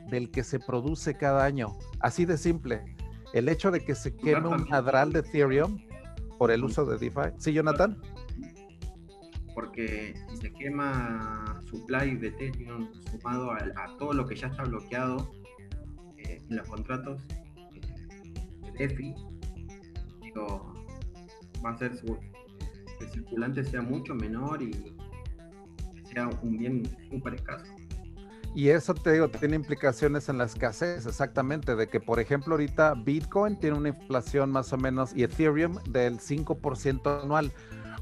del que se produce cada año. Así de simple. El hecho de que se queme un madral de Ethereum por el uso de DeFi. ¿Sí, Jonathan? Porque si se quema supply de Ethereum sumado a, todo lo que ya está bloqueado eh, en los contratos, EFI, digo, va a ser el circulante sea mucho menor y sea un bien súper escaso. Y eso te digo, tiene implicaciones en la escasez, exactamente, de que por ejemplo ahorita Bitcoin tiene una inflación más o menos y Ethereum del 5% anual.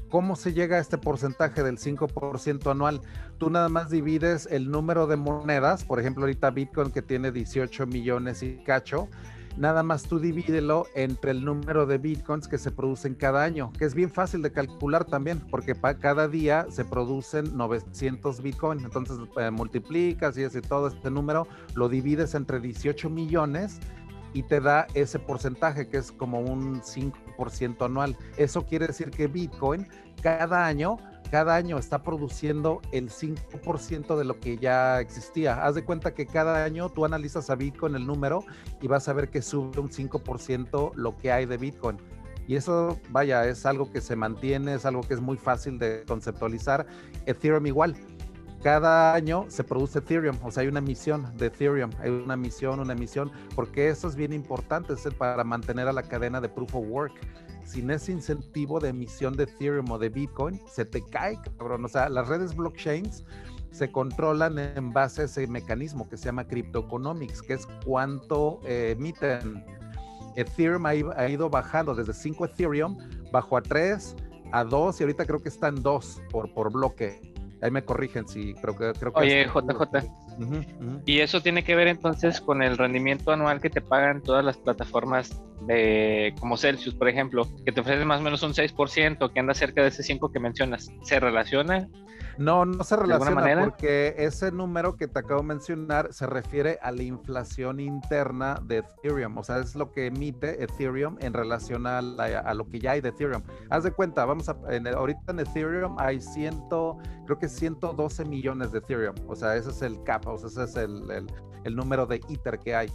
¿Cómo se llega a este porcentaje del 5% anual? Tú nada más divides el número de monedas, por ejemplo ahorita Bitcoin que tiene 18 millones y cacho, nada más tú divídelo entre el número de bitcoins que se producen cada año, que es bien fácil de calcular también, porque para cada día se producen 900 bitcoins. Entonces eh, multiplicas y ese todo este número, lo divides entre 18 millones y te da ese porcentaje que es como un 5% anual. Eso quiere decir que Bitcoin cada año cada año está produciendo el 5% de lo que ya existía. Haz de cuenta que cada año tú analizas a Bitcoin el número y vas a ver que sube un 5% lo que hay de Bitcoin. Y eso, vaya, es algo que se mantiene, es algo que es muy fácil de conceptualizar. Ethereum igual. Cada año se produce Ethereum, o sea, hay una emisión de Ethereum, hay una emisión, una emisión, porque eso es bien importante, para mantener a la cadena de Proof of Work sin ese incentivo de emisión de Ethereum o de Bitcoin, se te cae, cabrón. O sea, las redes blockchains se controlan en base a ese mecanismo que se llama Cryptoeconomics, que es cuánto eh, emiten. Ethereum ha, ido bajando desde 5 Ethereum, bajó a 3, a 2 y ahorita creo que está en 2 por, por bloque. Ahí me corrigen si creo que... Creo que Oye, JJ. ¿Y eso tiene que ver entonces con el rendimiento anual que te pagan todas las plataformas de como Celsius, por ejemplo, que te ofrece más o menos un 6%, que anda cerca de ese 5 que mencionas, ¿se relaciona? No, no se relaciona porque ese número que te acabo de mencionar se refiere a la inflación interna de Ethereum, o sea, es lo que emite Ethereum en relación a, lo que ya hay de Ethereum. Haz de cuenta, vamos a, ahorita en Ethereum hay ciento, creo que 112 millones de Ethereum, o sea, ese es el cap, ese es el, el número de Ether que hay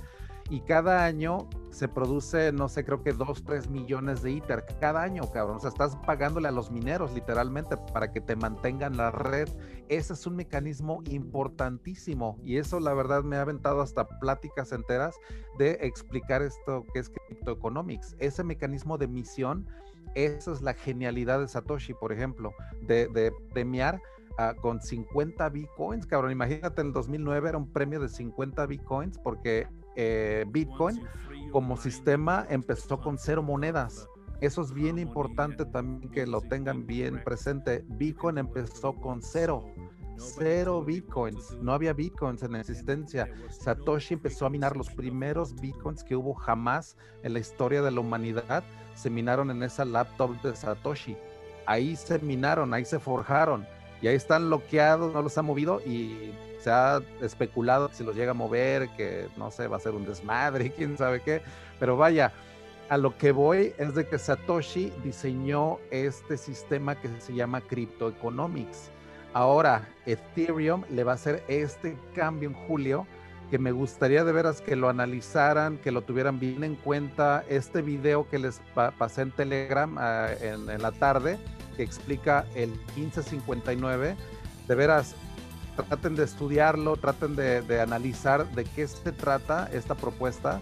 y cada año se produce, no sé, creo que 2, 3 millones de ITER cada año, cabrón. O sea, estás pagándole a los mineros literalmente para que te mantengan la red. Ese es un mecanismo importantísimo y eso la verdad me ha aventado hasta pláticas enteras de explicar esto que es criptoeconomics. Ese mecanismo de emisión, esa es la genialidad de Satoshi, por ejemplo, de premiar con 50 bitcoins, cabrón. Imagínate, en el 2009 era un premio de 50 bitcoins porque eh, Bitcoin como sistema empezó con cero monedas. Eso es bien importante también que lo tengan bien presente. Bitcoin empezó con cero. Cero bitcoins. No había bitcoins en existencia. Satoshi empezó a minar los primeros bitcoins que hubo jamás en la historia de la humanidad. Se minaron en esa laptop de Satoshi. Ahí se minaron, ahí se forjaron. Y ahí están bloqueados, no los ha movido y se ha especulado si los llega a mover, que no sé, va a ser un desmadre, quién sabe qué, pero vaya, a lo que voy es de que Satoshi diseñó este sistema que se llama Cryptoeconomics. Ahora, Ethereum le va a hacer este cambio en julio que me gustaría de veras que lo analizaran, que lo tuvieran bien en cuenta. Este video que les pasé en Telegram ah, en, en, la tarde, que explica el 1559, de veras, traten de estudiarlo, traten de, analizar de qué se trata esta propuesta,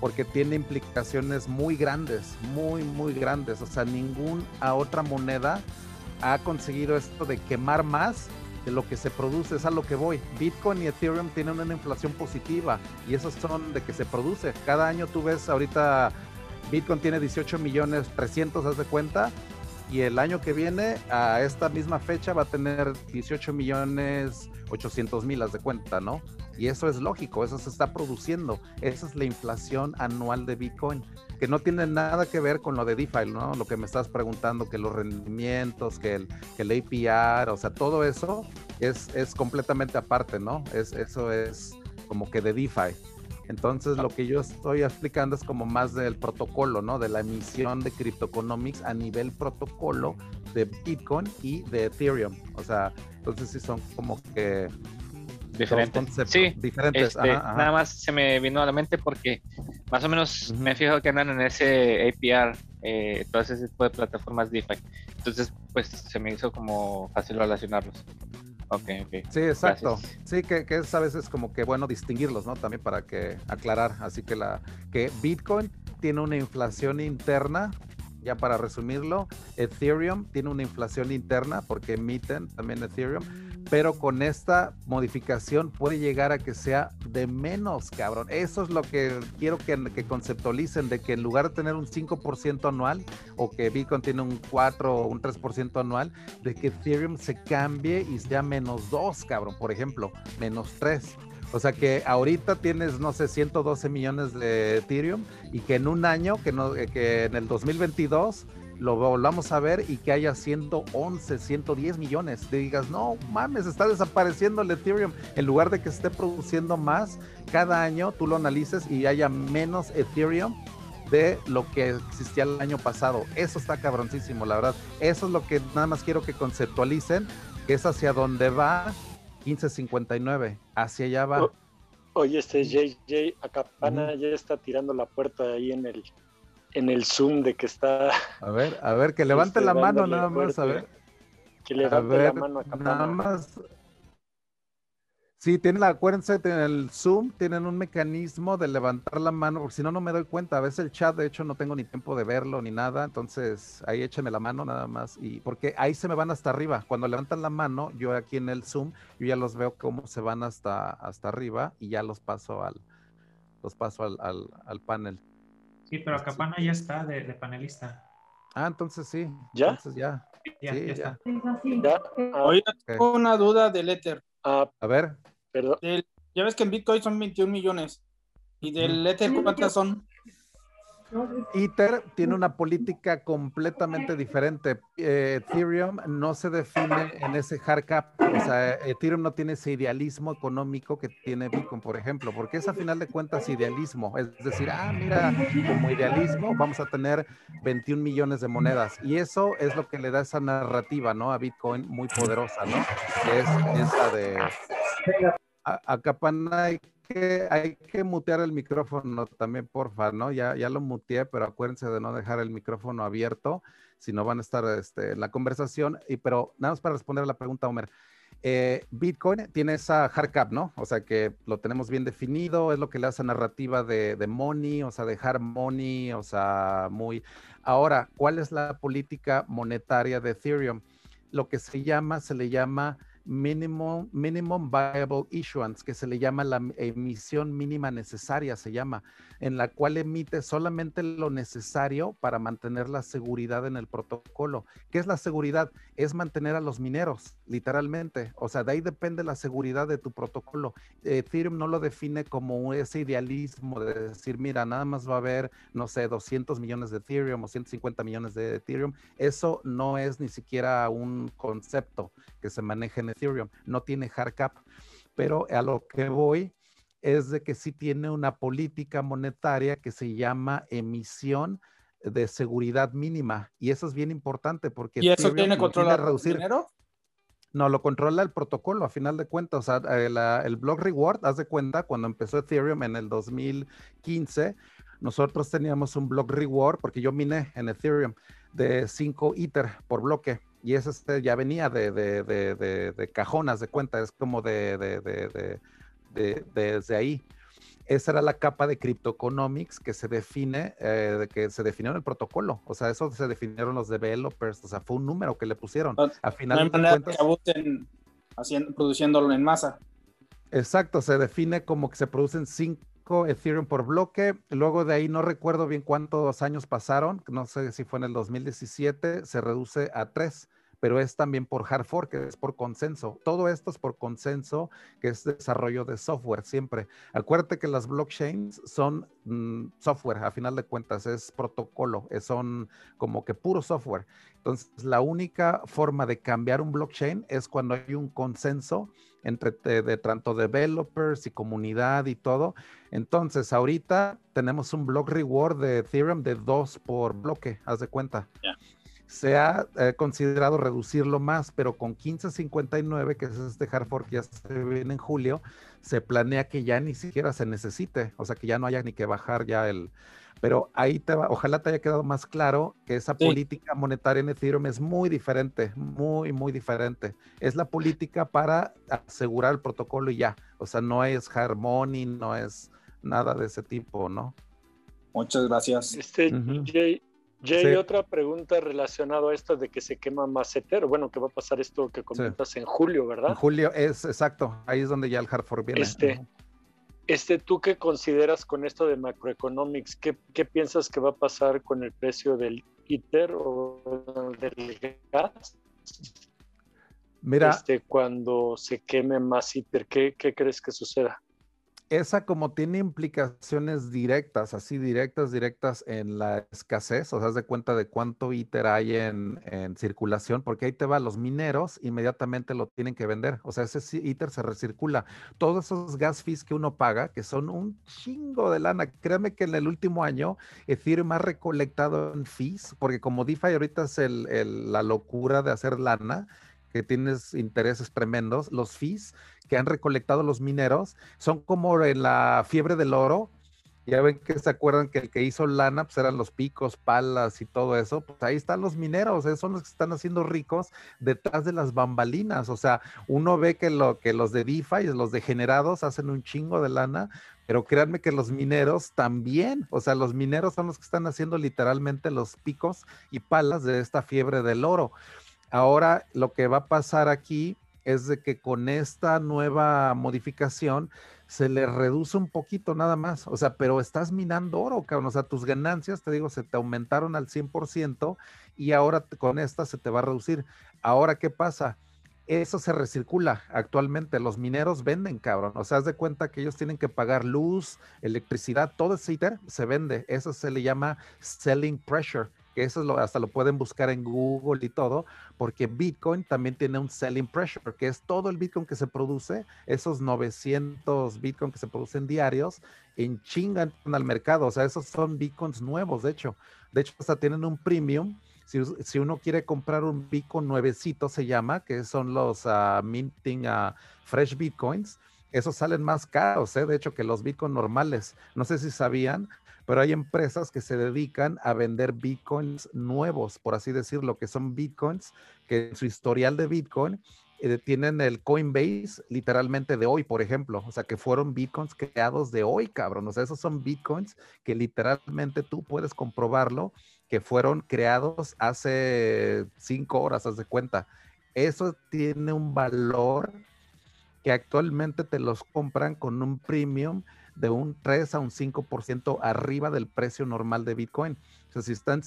porque tiene implicaciones muy grandes, muy, muy grandes. O sea, ninguna otra moneda ha conseguido esto de quemar más de lo que se produce, es a lo que voy. Bitcoin y Ethereum tienen una inflación positiva y esos son de que se produce. Cada año tú ves ahorita Bitcoin tiene 18 millones 300, haz de cuenta, y el año que viene a esta misma fecha va a tener 18 millones 800 mil, de cuenta, ¿no? Y eso es lógico, eso se está produciendo. Esa es la inflación anual de Bitcoin, que no tiene nada que ver con lo de DeFi, ¿no? Lo que me estás preguntando, que los rendimientos, que el, que el APR, o sea, todo eso es, es completamente aparte, ¿no? Es, eso es como que de DeFi. Entonces, lo que yo estoy explicando es como más del protocolo, ¿no? De la emisión de cryptoeconomics a nivel protocolo de Bitcoin y de Ethereum. O sea, entonces sí son como que diferentes. Sí, diferentes. Este, nada más se me vino a la mente porque más o menos me fijo que andan en ese APR, eh, todo ese tipo de plataformas DeFi. Entonces, pues se me hizo como fácil relacionarlos. Sí, exacto. Sí, que, que, es a veces como que bueno distinguirlos, ¿no? También para que aclarar. Así que la que Bitcoin tiene una inflación interna ya para resumirlo, Ethereum tiene una inflación interna porque emiten también Ethereum, pero con esta modificación puede llegar a que sea de menos, cabrón. Eso es lo que quiero que, conceptualicen, de que en lugar de tener un 5% anual o que Bitcoin tiene un 4 o un 3% anual, de que Ethereum se cambie y sea menos 2, cabrón, por ejemplo, menos 3. O sea que ahorita tienes, no sé, 112 millones de Ethereum y que en un año, que, no, eh, que en el 2022 lo volvamos a ver y que haya 111, 110 millones. Te digas, no mames, está desapareciendo el Ethereum. En lugar de que esté produciendo más, cada año tú lo analices y haya menos Ethereum de lo que existía el año pasado. Eso está cabroncísimo, la verdad. Eso es lo que nada más quiero que conceptualicen, que es hacia dónde va 1559. Hacia allá va. oye, este JJ, acá Pana ya está tirando la puerta ahí en el en el Zoom de que está. A ver, a ver, que levante la mano nada más, a ver. Que levante la mano acá. Nada más. Sí, tienen, acuérdense, en el Zoom tienen un mecanismo de levantar la mano, porque si no, no me doy cuenta. A veces el chat, de hecho, no tengo ni tiempo de verlo ni nada. Entonces, ahí échenme la mano nada más. Y porque ahí se me van hasta arriba. Cuando levantan la mano, yo aquí en el Zoom, yo ya los veo cómo se van hasta, hasta arriba y ya los paso al, los paso al, al, panel. Sí, pero acá Pana ya está de, panelista. Ah, entonces sí. ¿Ya? Entonces ya. Ya, sí, ya, ya. ya. Oye, tengo una duda del Ether. Ah, a ver ya ves que en Bitcoin son 21 millones. ¿Y del Ether cuántas son? Ether tiene una política completamente diferente. Eh, Ethereum no se define en ese hard cap, o sea, Ethereum no tiene ese idealismo económico que tiene Bitcoin, por ejemplo, porque es a final de cuentas idealismo, es decir, ah, mira, como idealismo vamos a tener 21 millones de monedas y eso es lo que le da esa narrativa, ¿no? A Bitcoin muy poderosa, ¿no? Es esa de... A, hay que mutear el micrófono también, porfa, ¿no? Ya, ya lo muteé, pero acuérdense de no dejar el micrófono abierto, si no van a estar este, en la conversación. Y, pero nada más para responder a la pregunta, Homer. Eh, Bitcoin tiene esa hard cap, ¿no? O sea que lo tenemos bien definido, es lo que le hace narrativa de, de money, o sea, de hard money, o sea, muy... Ahora, ¿cuál es la política monetaria de Ethereum? Lo que se llama, se le llama minimum, minimum viable issuance, que se le llama la emisión mínima necesaria, se llama, en la cual emite solamente lo necesario para mantener la seguridad en el protocolo. ¿Qué es la seguridad? Es mantener a los mineros, literalmente. O sea, de ahí depende la seguridad de tu protocolo. Ethereum no lo define como ese idealismo de decir, mira, nada más va a haber, no sé, 200 millones de Ethereum o 150 millones de Ethereum. Eso no es ni siquiera un concepto que se maneje en Ethereum, no tiene hard cap, pero a lo que voy es de que sí tiene una política monetaria que se llama emisión de seguridad mínima y eso es bien importante porque ¿Y eso tiene control reducir dinero? No, lo controla el protocolo a final de cuentas. O sea, el, el block reward, haz de cuenta, cuando empezó Ethereum en el 2015, nosotros teníamos un block reward, porque yo miné en Ethereum, de 5 Ether por bloque y ese este ya venía de, de, de, de, cajonas de cuenta, es como de, desde ahí. Esa era la capa de Cryptoeconomics que se define, eh, que se definió en el protocolo. O sea, eso se definieron los developers, o sea, fue un número que le pusieron. a final de cuentas, que haciendo, produciéndolo en masa. Exacto, se define como que se producen cinco Ethereum por bloque. Luego de ahí no recuerdo bien cuántos años pasaron, no sé si fue en el 2017, se reduce a 3, pero es también por hard fork, es por consenso. Todo esto es por consenso, que es desarrollo de software siempre. Acuérdate que las blockchains son mm, software, a final de cuentas, es protocolo, son como que puro software. Entonces, la única forma de cambiar un blockchain es cuando hay un consenso entre de, tanto developers y comunidad y todo. Entonces, ahorita tenemos un block reward de Ethereum de 2 por bloque, haz de cuenta. Se ha eh, considerado reducirlo más, pero con 1559, que es este hard fork que ya se viene en julio, se planea que ya ni siquiera se necesite, o sea, que ya no haya ni que bajar ya el, pero ahí te va, ojalá te haya quedado más claro que esa política monetaria en Ethereum es muy diferente, muy, muy diferente. Es la política para asegurar el protocolo y ya. O sea, no es harmony, no es nada de ese tipo, ¿no? Muchas gracias. Este, Jay, otra pregunta relacionada a esto de que se quema más Ether. Bueno, que va a pasar esto que comentas en julio, ¿verdad? En julio es exacto. Ahí es donde ya el hard fork viene. Este, este, ¿Tú qué consideras con esto de macroeconomics? ¿Qué, ¿Qué, piensas que va a pasar con el precio del ITER o del gas? Mira. Este, cuando se queme más ITER, ¿qué, ¿qué crees que suceda? Esa como tiene implicaciones directas, así directas, directas en la escasez, o sea, de cuenta de cuánto ITER hay en, circulación, porque ahí te va, los mineros inmediatamente lo tienen que vender, o sea, ese ITER se recircula. Todos esos gas fees que uno paga, que son un chingo de lana, créeme que en el último año Ethereum ha recolectado en fees, porque como DeFi ahorita es la locura de hacer lana, que tienes intereses tremendos, los fees que han recolectado los mineros son como en la fiebre del oro. Ya ven que se acuerdan que el que hizo lana pues eran los picos, palas y todo eso. Pues ahí están los mineros, esos son los que están haciendo ricos detrás de las bambalinas. O sea, uno ve que, lo, que los de DeFi, los degenerados, hacen un chingo de lana, pero créanme que los mineros también, o sea, los mineros son los que están haciendo literalmente los picos y palas de esta fiebre del oro. Ahora lo que va a pasar aquí es de que con esta nueva modificación se le reduce un poquito nada más, o sea, pero estás minando oro, cabrón, o sea, tus ganancias, te digo, se te aumentaron al 100% y ahora con esta se te va a reducir. Ahora, ¿qué pasa? eso se recircula actualmente. Los mineros venden, cabrón. O sea, haz de cuenta que ellos tienen que pagar luz, electricidad, todo ese ITER se vende. Eso se le llama selling pressure, que eso lo, hasta lo pueden buscar en Google y todo, porque Bitcoin también tiene un selling pressure, que es todo el Bitcoin que se produce, esos 900 Bitcoin que se producen diarios, en chingan al mercado. O sea, esos son Bitcoins nuevos, de hecho. De hecho, hasta tienen un premium si, uno quiere comprar un Bitcoin nuevecito, se llama, que son los uh, minting uh, fresh Bitcoins, esos salen más caros, ¿eh? de hecho, que los Bitcoin normales. No sé si sabían, pero hay empresas que se dedican a vender Bitcoins nuevos, por así decirlo, que son Bitcoins que en su historial de Bitcoin eh, tienen el Coinbase literalmente de hoy, por ejemplo. O sea, que fueron bitcoins creados de hoy, cabrón. O sea, esos son bitcoins que literalmente tú puedes comprobarlo que fueron creados hace cinco horas, haz de cuenta. Eso tiene un valor que actualmente te los compran con un premium de un 3 a un 5% arriba del precio normal de Bitcoin. O sea, si están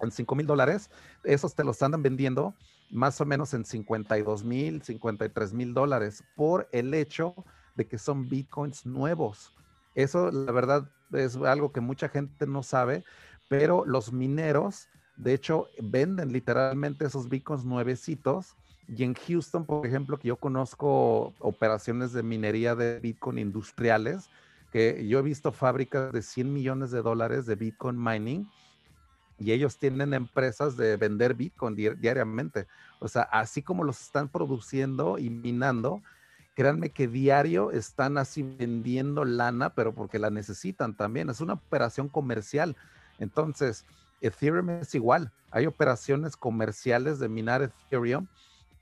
en 5 mil dólares, esos te los andan vendiendo más o menos en 52 mil, 53 mil dólares por el hecho de que son Bitcoins nuevos. Eso, la verdad, es algo que mucha gente no sabe, pero los mineros, de hecho, venden literalmente esos bitcoins nuevecitos. Y en Houston, por ejemplo, que yo conozco operaciones de minería de Bitcoin industriales, que yo he visto fábricas de 100 millones de dólares de Bitcoin mining y ellos tienen empresas de vender Bitcoin diariamente. O sea, así como los están produciendo y minando, créanme que diario están así vendiendo lana, pero porque la necesitan también. Es una operación comercial. Entonces, Ethereum es igual. Hay operaciones comerciales de minar Ethereum,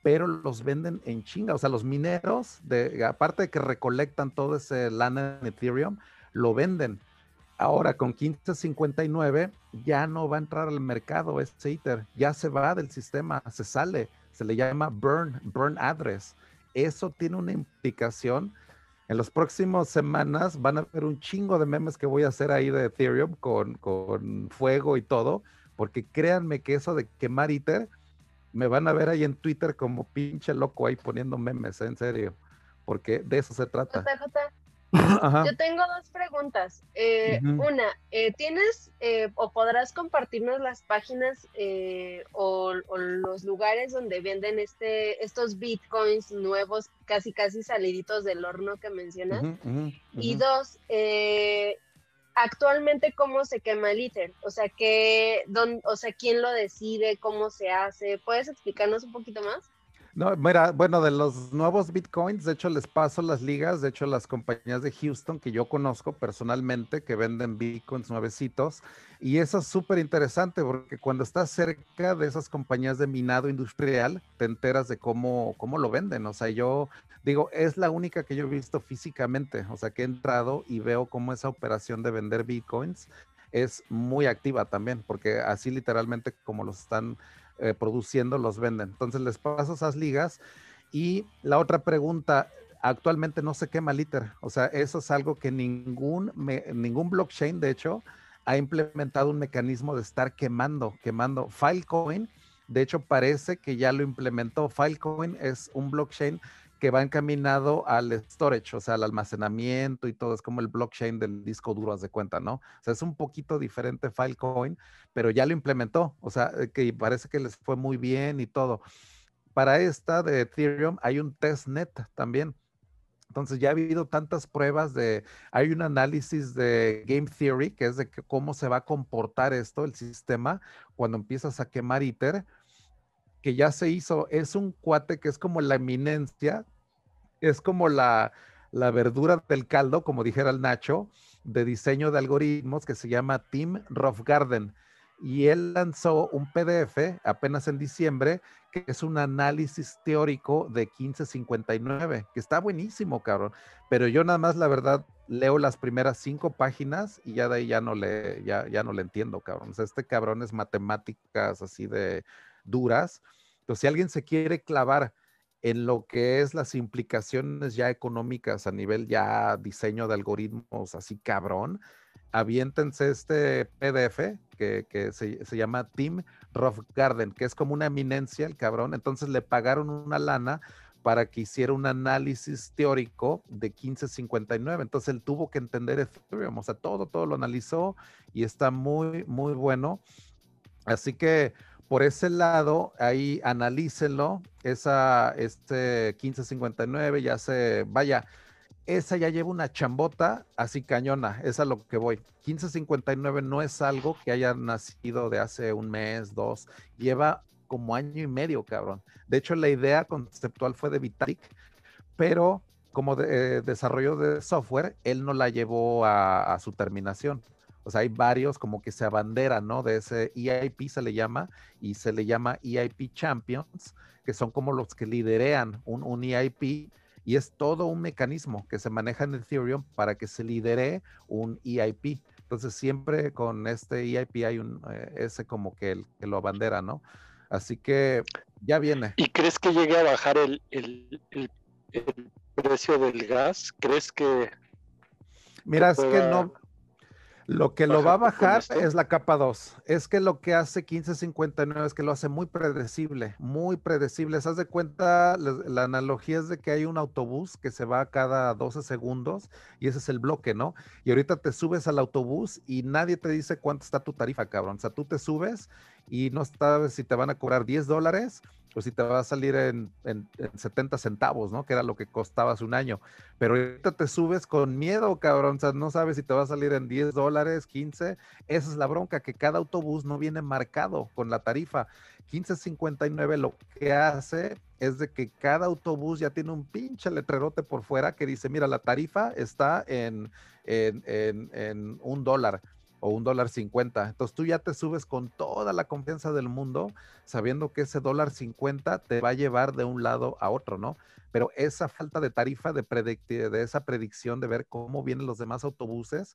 pero los venden en chinga. O sea, los mineros, de, aparte de que recolectan todo ese lana en Ethereum, lo venden. Ahora con 1559 ya no va a entrar al mercado ese Ether, ya se va del sistema, se sale, se le llama burn, burn address. Eso tiene una implicación en las próximas semanas van a ver un chingo de memes que voy a hacer ahí de Ethereum con, con fuego y todo, porque créanme que eso de quemar Ether, me van a ver ahí en Twitter como pinche loco ahí poniendo memes, ¿eh? en serio, porque de eso se trata. Yo tengo dos preguntas. Eh, una, eh, ¿tienes eh, o podrás compartirnos las páginas o, los lugares donde venden este, estos bitcoins nuevos, casi casi saliditos del horno que mencionas? Y dos, actualmente cómo se quema el ITER, o sea, que, o sea, quién lo decide, cómo se hace. ¿Puedes explicarnos un poquito más? No, mira, bueno, de los nuevos bitcoins, de hecho les paso las ligas, de hecho las compañías de Houston que yo conozco personalmente que venden bitcoins nuevecitos y eso es súper interesante porque cuando estás cerca de esas compañías de minado industrial te enteras de cómo, cómo lo venden, o sea, yo digo, es la única que yo he visto físicamente, o sea, que he entrado y veo cómo esa operación de vender bitcoins es muy activa también, porque así literalmente como los están eh, produciendo los venden. Entonces les paso esas ligas. Y la otra pregunta, actualmente no se quema liter. O sea, eso es algo que ningún, ningún blockchain, de hecho, ha implementado un mecanismo de estar quemando, quemando. Filecoin, de hecho, parece que ya lo implementó. Filecoin es un blockchain que va encaminado al storage, o sea, al almacenamiento y todo, es como el blockchain del disco duro, haz de cuenta, ¿no? O sea, es un poquito diferente Filecoin, pero ya lo implementó, o sea, eh, que parece que les fue muy bien y todo. Para esta de Ethereum hay un testnet también. Entonces ya ha habido tantas pruebas de, hay un análisis de Game Theory, que es de cómo se va a comportar esto, el sistema, cuando empiezas a quemar ITER, que ya se hizo, es un cuate que es como la eminencia es como la, verdura del caldo, como dijera el Nacho, de diseño de algoritmos que se llama Tim Garden Y él lanzó un PDF apenas en diciembre, que es un análisis teórico de 1559, que está buenísimo, cabrón. Pero yo nada más, la verdad, leo las primeras cinco páginas y ya de ahí ya no le, ya, ya no le entiendo, cabrón. Este cabrón es matemáticas así de duras. Entonces, si alguien se quiere clavar en lo que es las implicaciones ya económicas a nivel ya diseño de algoritmos así cabrón, aviéntense este PDF que, se, se, llama Team Rough Garden, que es como una eminencia el cabrón. Entonces le pagaron una lana para que hiciera un análisis teórico de 1559. Entonces él tuvo que entender Ethereum, o sea, todo, todo lo analizó y está muy, muy bueno. Así que por ese lado, ahí analícenlo, esa, este 1559 ya se, vaya, esa ya lleva una chambota así cañona, es a lo que voy. 1559 no es algo que haya nacido de hace un mes, dos, lleva como año y medio, cabrón. De hecho, la idea conceptual fue de Vitalik, pero como de, eh, desarrollo de software, él no la llevó a, a, su terminación. O sea, hay varios como que se abanderan, ¿no? De ese EIP se le llama, y se le llama EIP Champions, que son como los que liderean un, un EIP y es todo un mecanismo que se maneja en Ethereum para que se lidere un EIP. Entonces siempre con este EIP hay un, eh, ese como que, el, que lo abandera, ¿no? Así que ya viene. ¿Y crees que llegue a bajar el, el, precio del gas? ¿Crees que... Mira, es que no, lo que lo va a bajar es la capa 2. Es que lo que hace 1559 es que lo hace muy predecible, muy predecible. ¿Se de cuenta? La, analogía es de que hay un autobús que se va cada 12 segundos y ese es el bloque, ¿no? Y ahorita te subes al autobús y nadie te dice cuánto está tu tarifa, cabrón. O sea, tú te subes y no sabes si te van a cobrar 10 dólares pues si te va a salir en, 70 centavos, ¿no? Que era lo que costaba hace un año. Pero ahorita te subes con miedo, cabrón. O sea, no sabes si te va a salir en 10 dólares, 15. Esa es la bronca, que cada autobús no viene marcado con la tarifa. 1559 lo que hace es de que cada autobús ya tiene un pinche letrerote por fuera que dice, mira, la tarifa está en, en, en un dólar o un dólar cincuenta. Entonces tú ya te subes con toda la confianza del mundo, sabiendo que ese dólar cincuenta te va a llevar de un lado a otro, ¿no? Pero esa falta de tarifa, de, de esa predicción de ver cómo vienen los demás autobuses,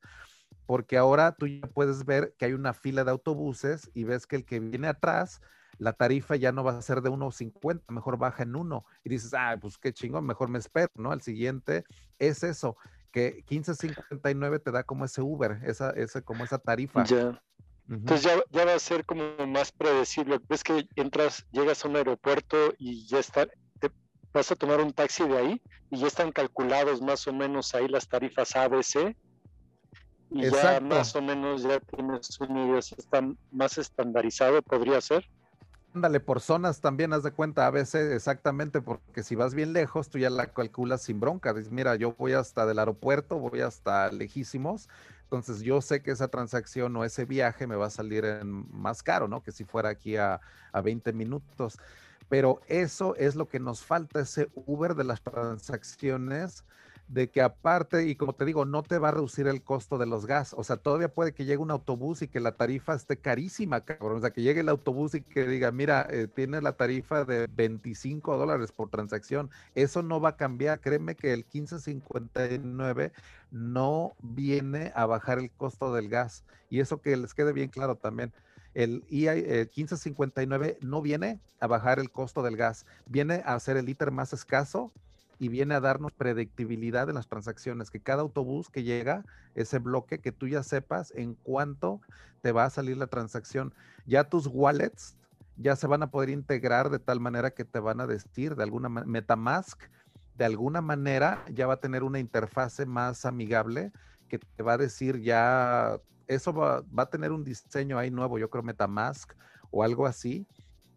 porque ahora tú ya puedes ver que hay una fila de autobuses y ves que el que viene atrás, la tarifa ya no va a ser de 1.50, mejor baja en 1. Y dices, ah, pues qué chingón, mejor me espero, ¿no? El siguiente es eso que 15.59 te da como ese Uber, esa, esa, como esa tarifa. Ya. Entonces ya, ya, va a ser como más predecible. Ves que entras, llegas a un aeropuerto y ya está, te vas a tomar un taxi de ahí y ya están calculados más o menos ahí las tarifas ABC. Y ya más o menos ya tienes un idea está más estandarizado, podría ser. Ándale, por zonas también, haz de cuenta, a veces exactamente, porque si vas bien lejos, tú ya la calculas sin bronca. Dices, mira, yo voy hasta del aeropuerto, voy hasta lejísimos, entonces yo sé que esa transacción o ese viaje me va a salir en más caro, ¿no? Que si fuera aquí a, a 20 minutos. Pero eso es lo que nos falta, ese Uber de las transacciones de que aparte, y como te digo, no te va a reducir el costo de los gas. O sea, todavía puede que llegue un autobús y que la tarifa esté carísima, cabrón. O sea, que llegue el autobús y que diga, mira, eh, tiene la tarifa de 25 dólares por transacción. Eso no va a cambiar. Créeme que el 1559 no viene a bajar el costo del gas. Y eso que les quede bien claro también. El, EI, el 1559 no viene a bajar el costo del gas, viene a hacer el ITER más escaso y viene a darnos predictibilidad de las transacciones, que cada autobús que llega, ese bloque, que tú ya sepas en cuánto te va a salir la transacción. Ya tus wallets ya se van a poder integrar de tal manera que te van a decir de alguna Metamask, de alguna manera ya va a tener una interfase más amigable que te va a decir ya, eso va a tener un diseño ahí nuevo, yo creo Metamask o algo así,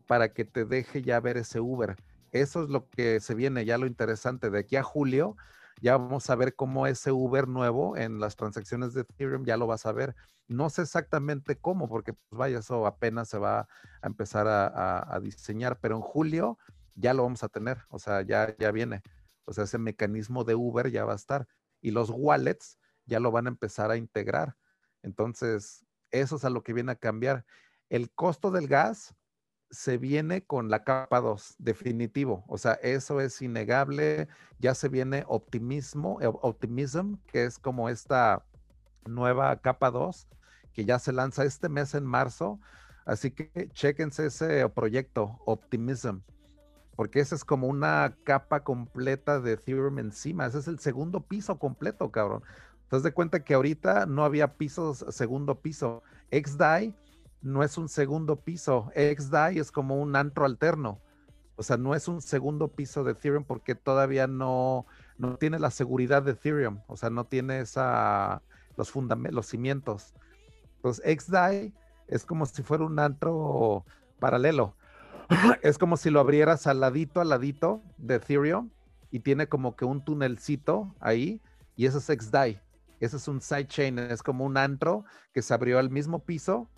para que te deje ya ver ese Uber eso es lo que se viene ya lo interesante. De aquí a julio ya vamos a ver cómo ese Uber nuevo en las transacciones de Ethereum ya lo vas a ver. No sé exactamente cómo, porque pues vaya, eso apenas se va a empezar a, diseñar, pero en julio ya lo vamos a tener, o sea, ya, ya viene. O sea, ese mecanismo de Uber ya va a estar. Y los wallets ya lo van a empezar a integrar. Entonces, eso es a lo que viene a cambiar. El costo del gas, se viene con la capa 2, definitivo. O sea, eso es innegable. Ya se viene optimismo, eh, optimism, que es como esta nueva capa 2, que ya se lanza este mes en marzo. Así que chequense ese proyecto, Optimism, porque esa es como una capa completa de Ethereum encima. Ese es el segundo piso completo, cabrón. Entonces de cuenta que ahorita no había pisos, segundo piso. XDAI no es un segundo piso. XDAI es como un antro alterno. O sea, no es un segundo piso de Ethereum porque todavía no, no tiene la seguridad de Ethereum. O sea, no tiene esa, los fundamentos, los cimientos. Entonces, XDAI es como si fuera un antro paralelo. es como si lo abrieras al ladito, al ladito de Ethereum y tiene como que un tunelcito ahí y eso es XDAI. Ese es un sidechain, es como un antro que se abrió al mismo piso.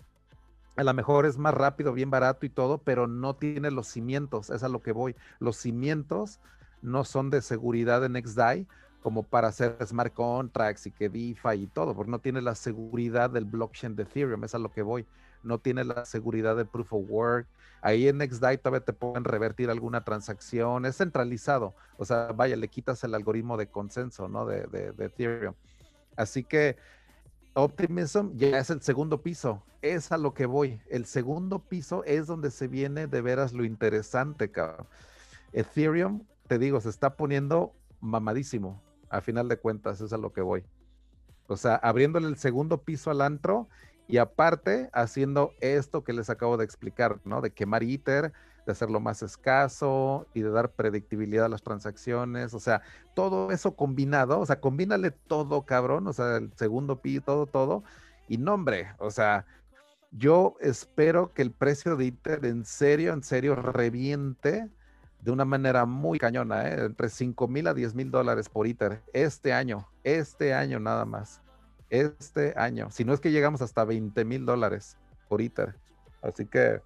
A lo mejor es más rápido, bien barato y todo, pero no tiene los cimientos, es a lo que voy. Los cimientos no son de seguridad en XDAI como para hacer smart contracts y que DeFi y todo, porque no tiene la seguridad del blockchain de Ethereum, es a lo que voy. No tiene la seguridad de proof of work. Ahí en NextDAI todavía te pueden revertir alguna transacción, es centralizado. O sea, vaya, le quitas el algoritmo de consenso, ¿no? De, de, Ethereum. Así que Optimism ya es el segundo piso. Es a lo que voy. El segundo piso es donde se viene de veras lo interesante, cabrón. Ethereum, te digo, se está poniendo mamadísimo a final de cuentas, es a lo que voy. O sea, abriéndole el segundo piso al antro y aparte haciendo esto que les acabo de explicar, ¿no? De quemar ITER, de hacerlo más escaso y de dar predictibilidad a las transacciones, o sea, todo eso combinado, o sea, combínale todo, cabrón, o sea, el segundo piso, todo, todo, y nombre, o sea, yo espero que el precio de ITER en serio, en serio reviente de una manera muy cañona, ¿eh? entre 5 mil a 10 mil dólares por ITER este año, este año nada más, este año. Si no es que llegamos hasta 20 mil dólares por ITER. Así que...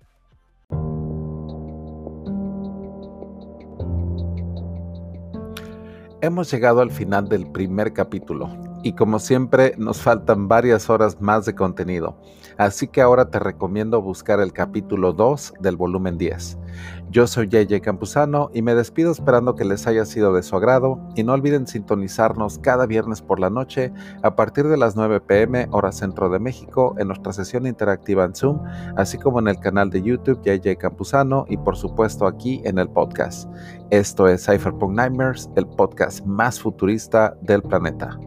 Hemos llegado al final del primer capítulo y como siempre nos faltan varias horas más de contenido, así que ahora te recomiendo buscar el capítulo 2 del volumen 10. Yo soy JJ Campuzano y me despido esperando que les haya sido de su agrado y no olviden sintonizarnos cada viernes por la noche a partir de las 9 pm hora centro de México en nuestra sesión interactiva en Zoom, así como en el canal de YouTube JJ Campuzano y por supuesto aquí en el podcast. Esto es Cypherpunk Nightmares, el podcast más futurista del planeta.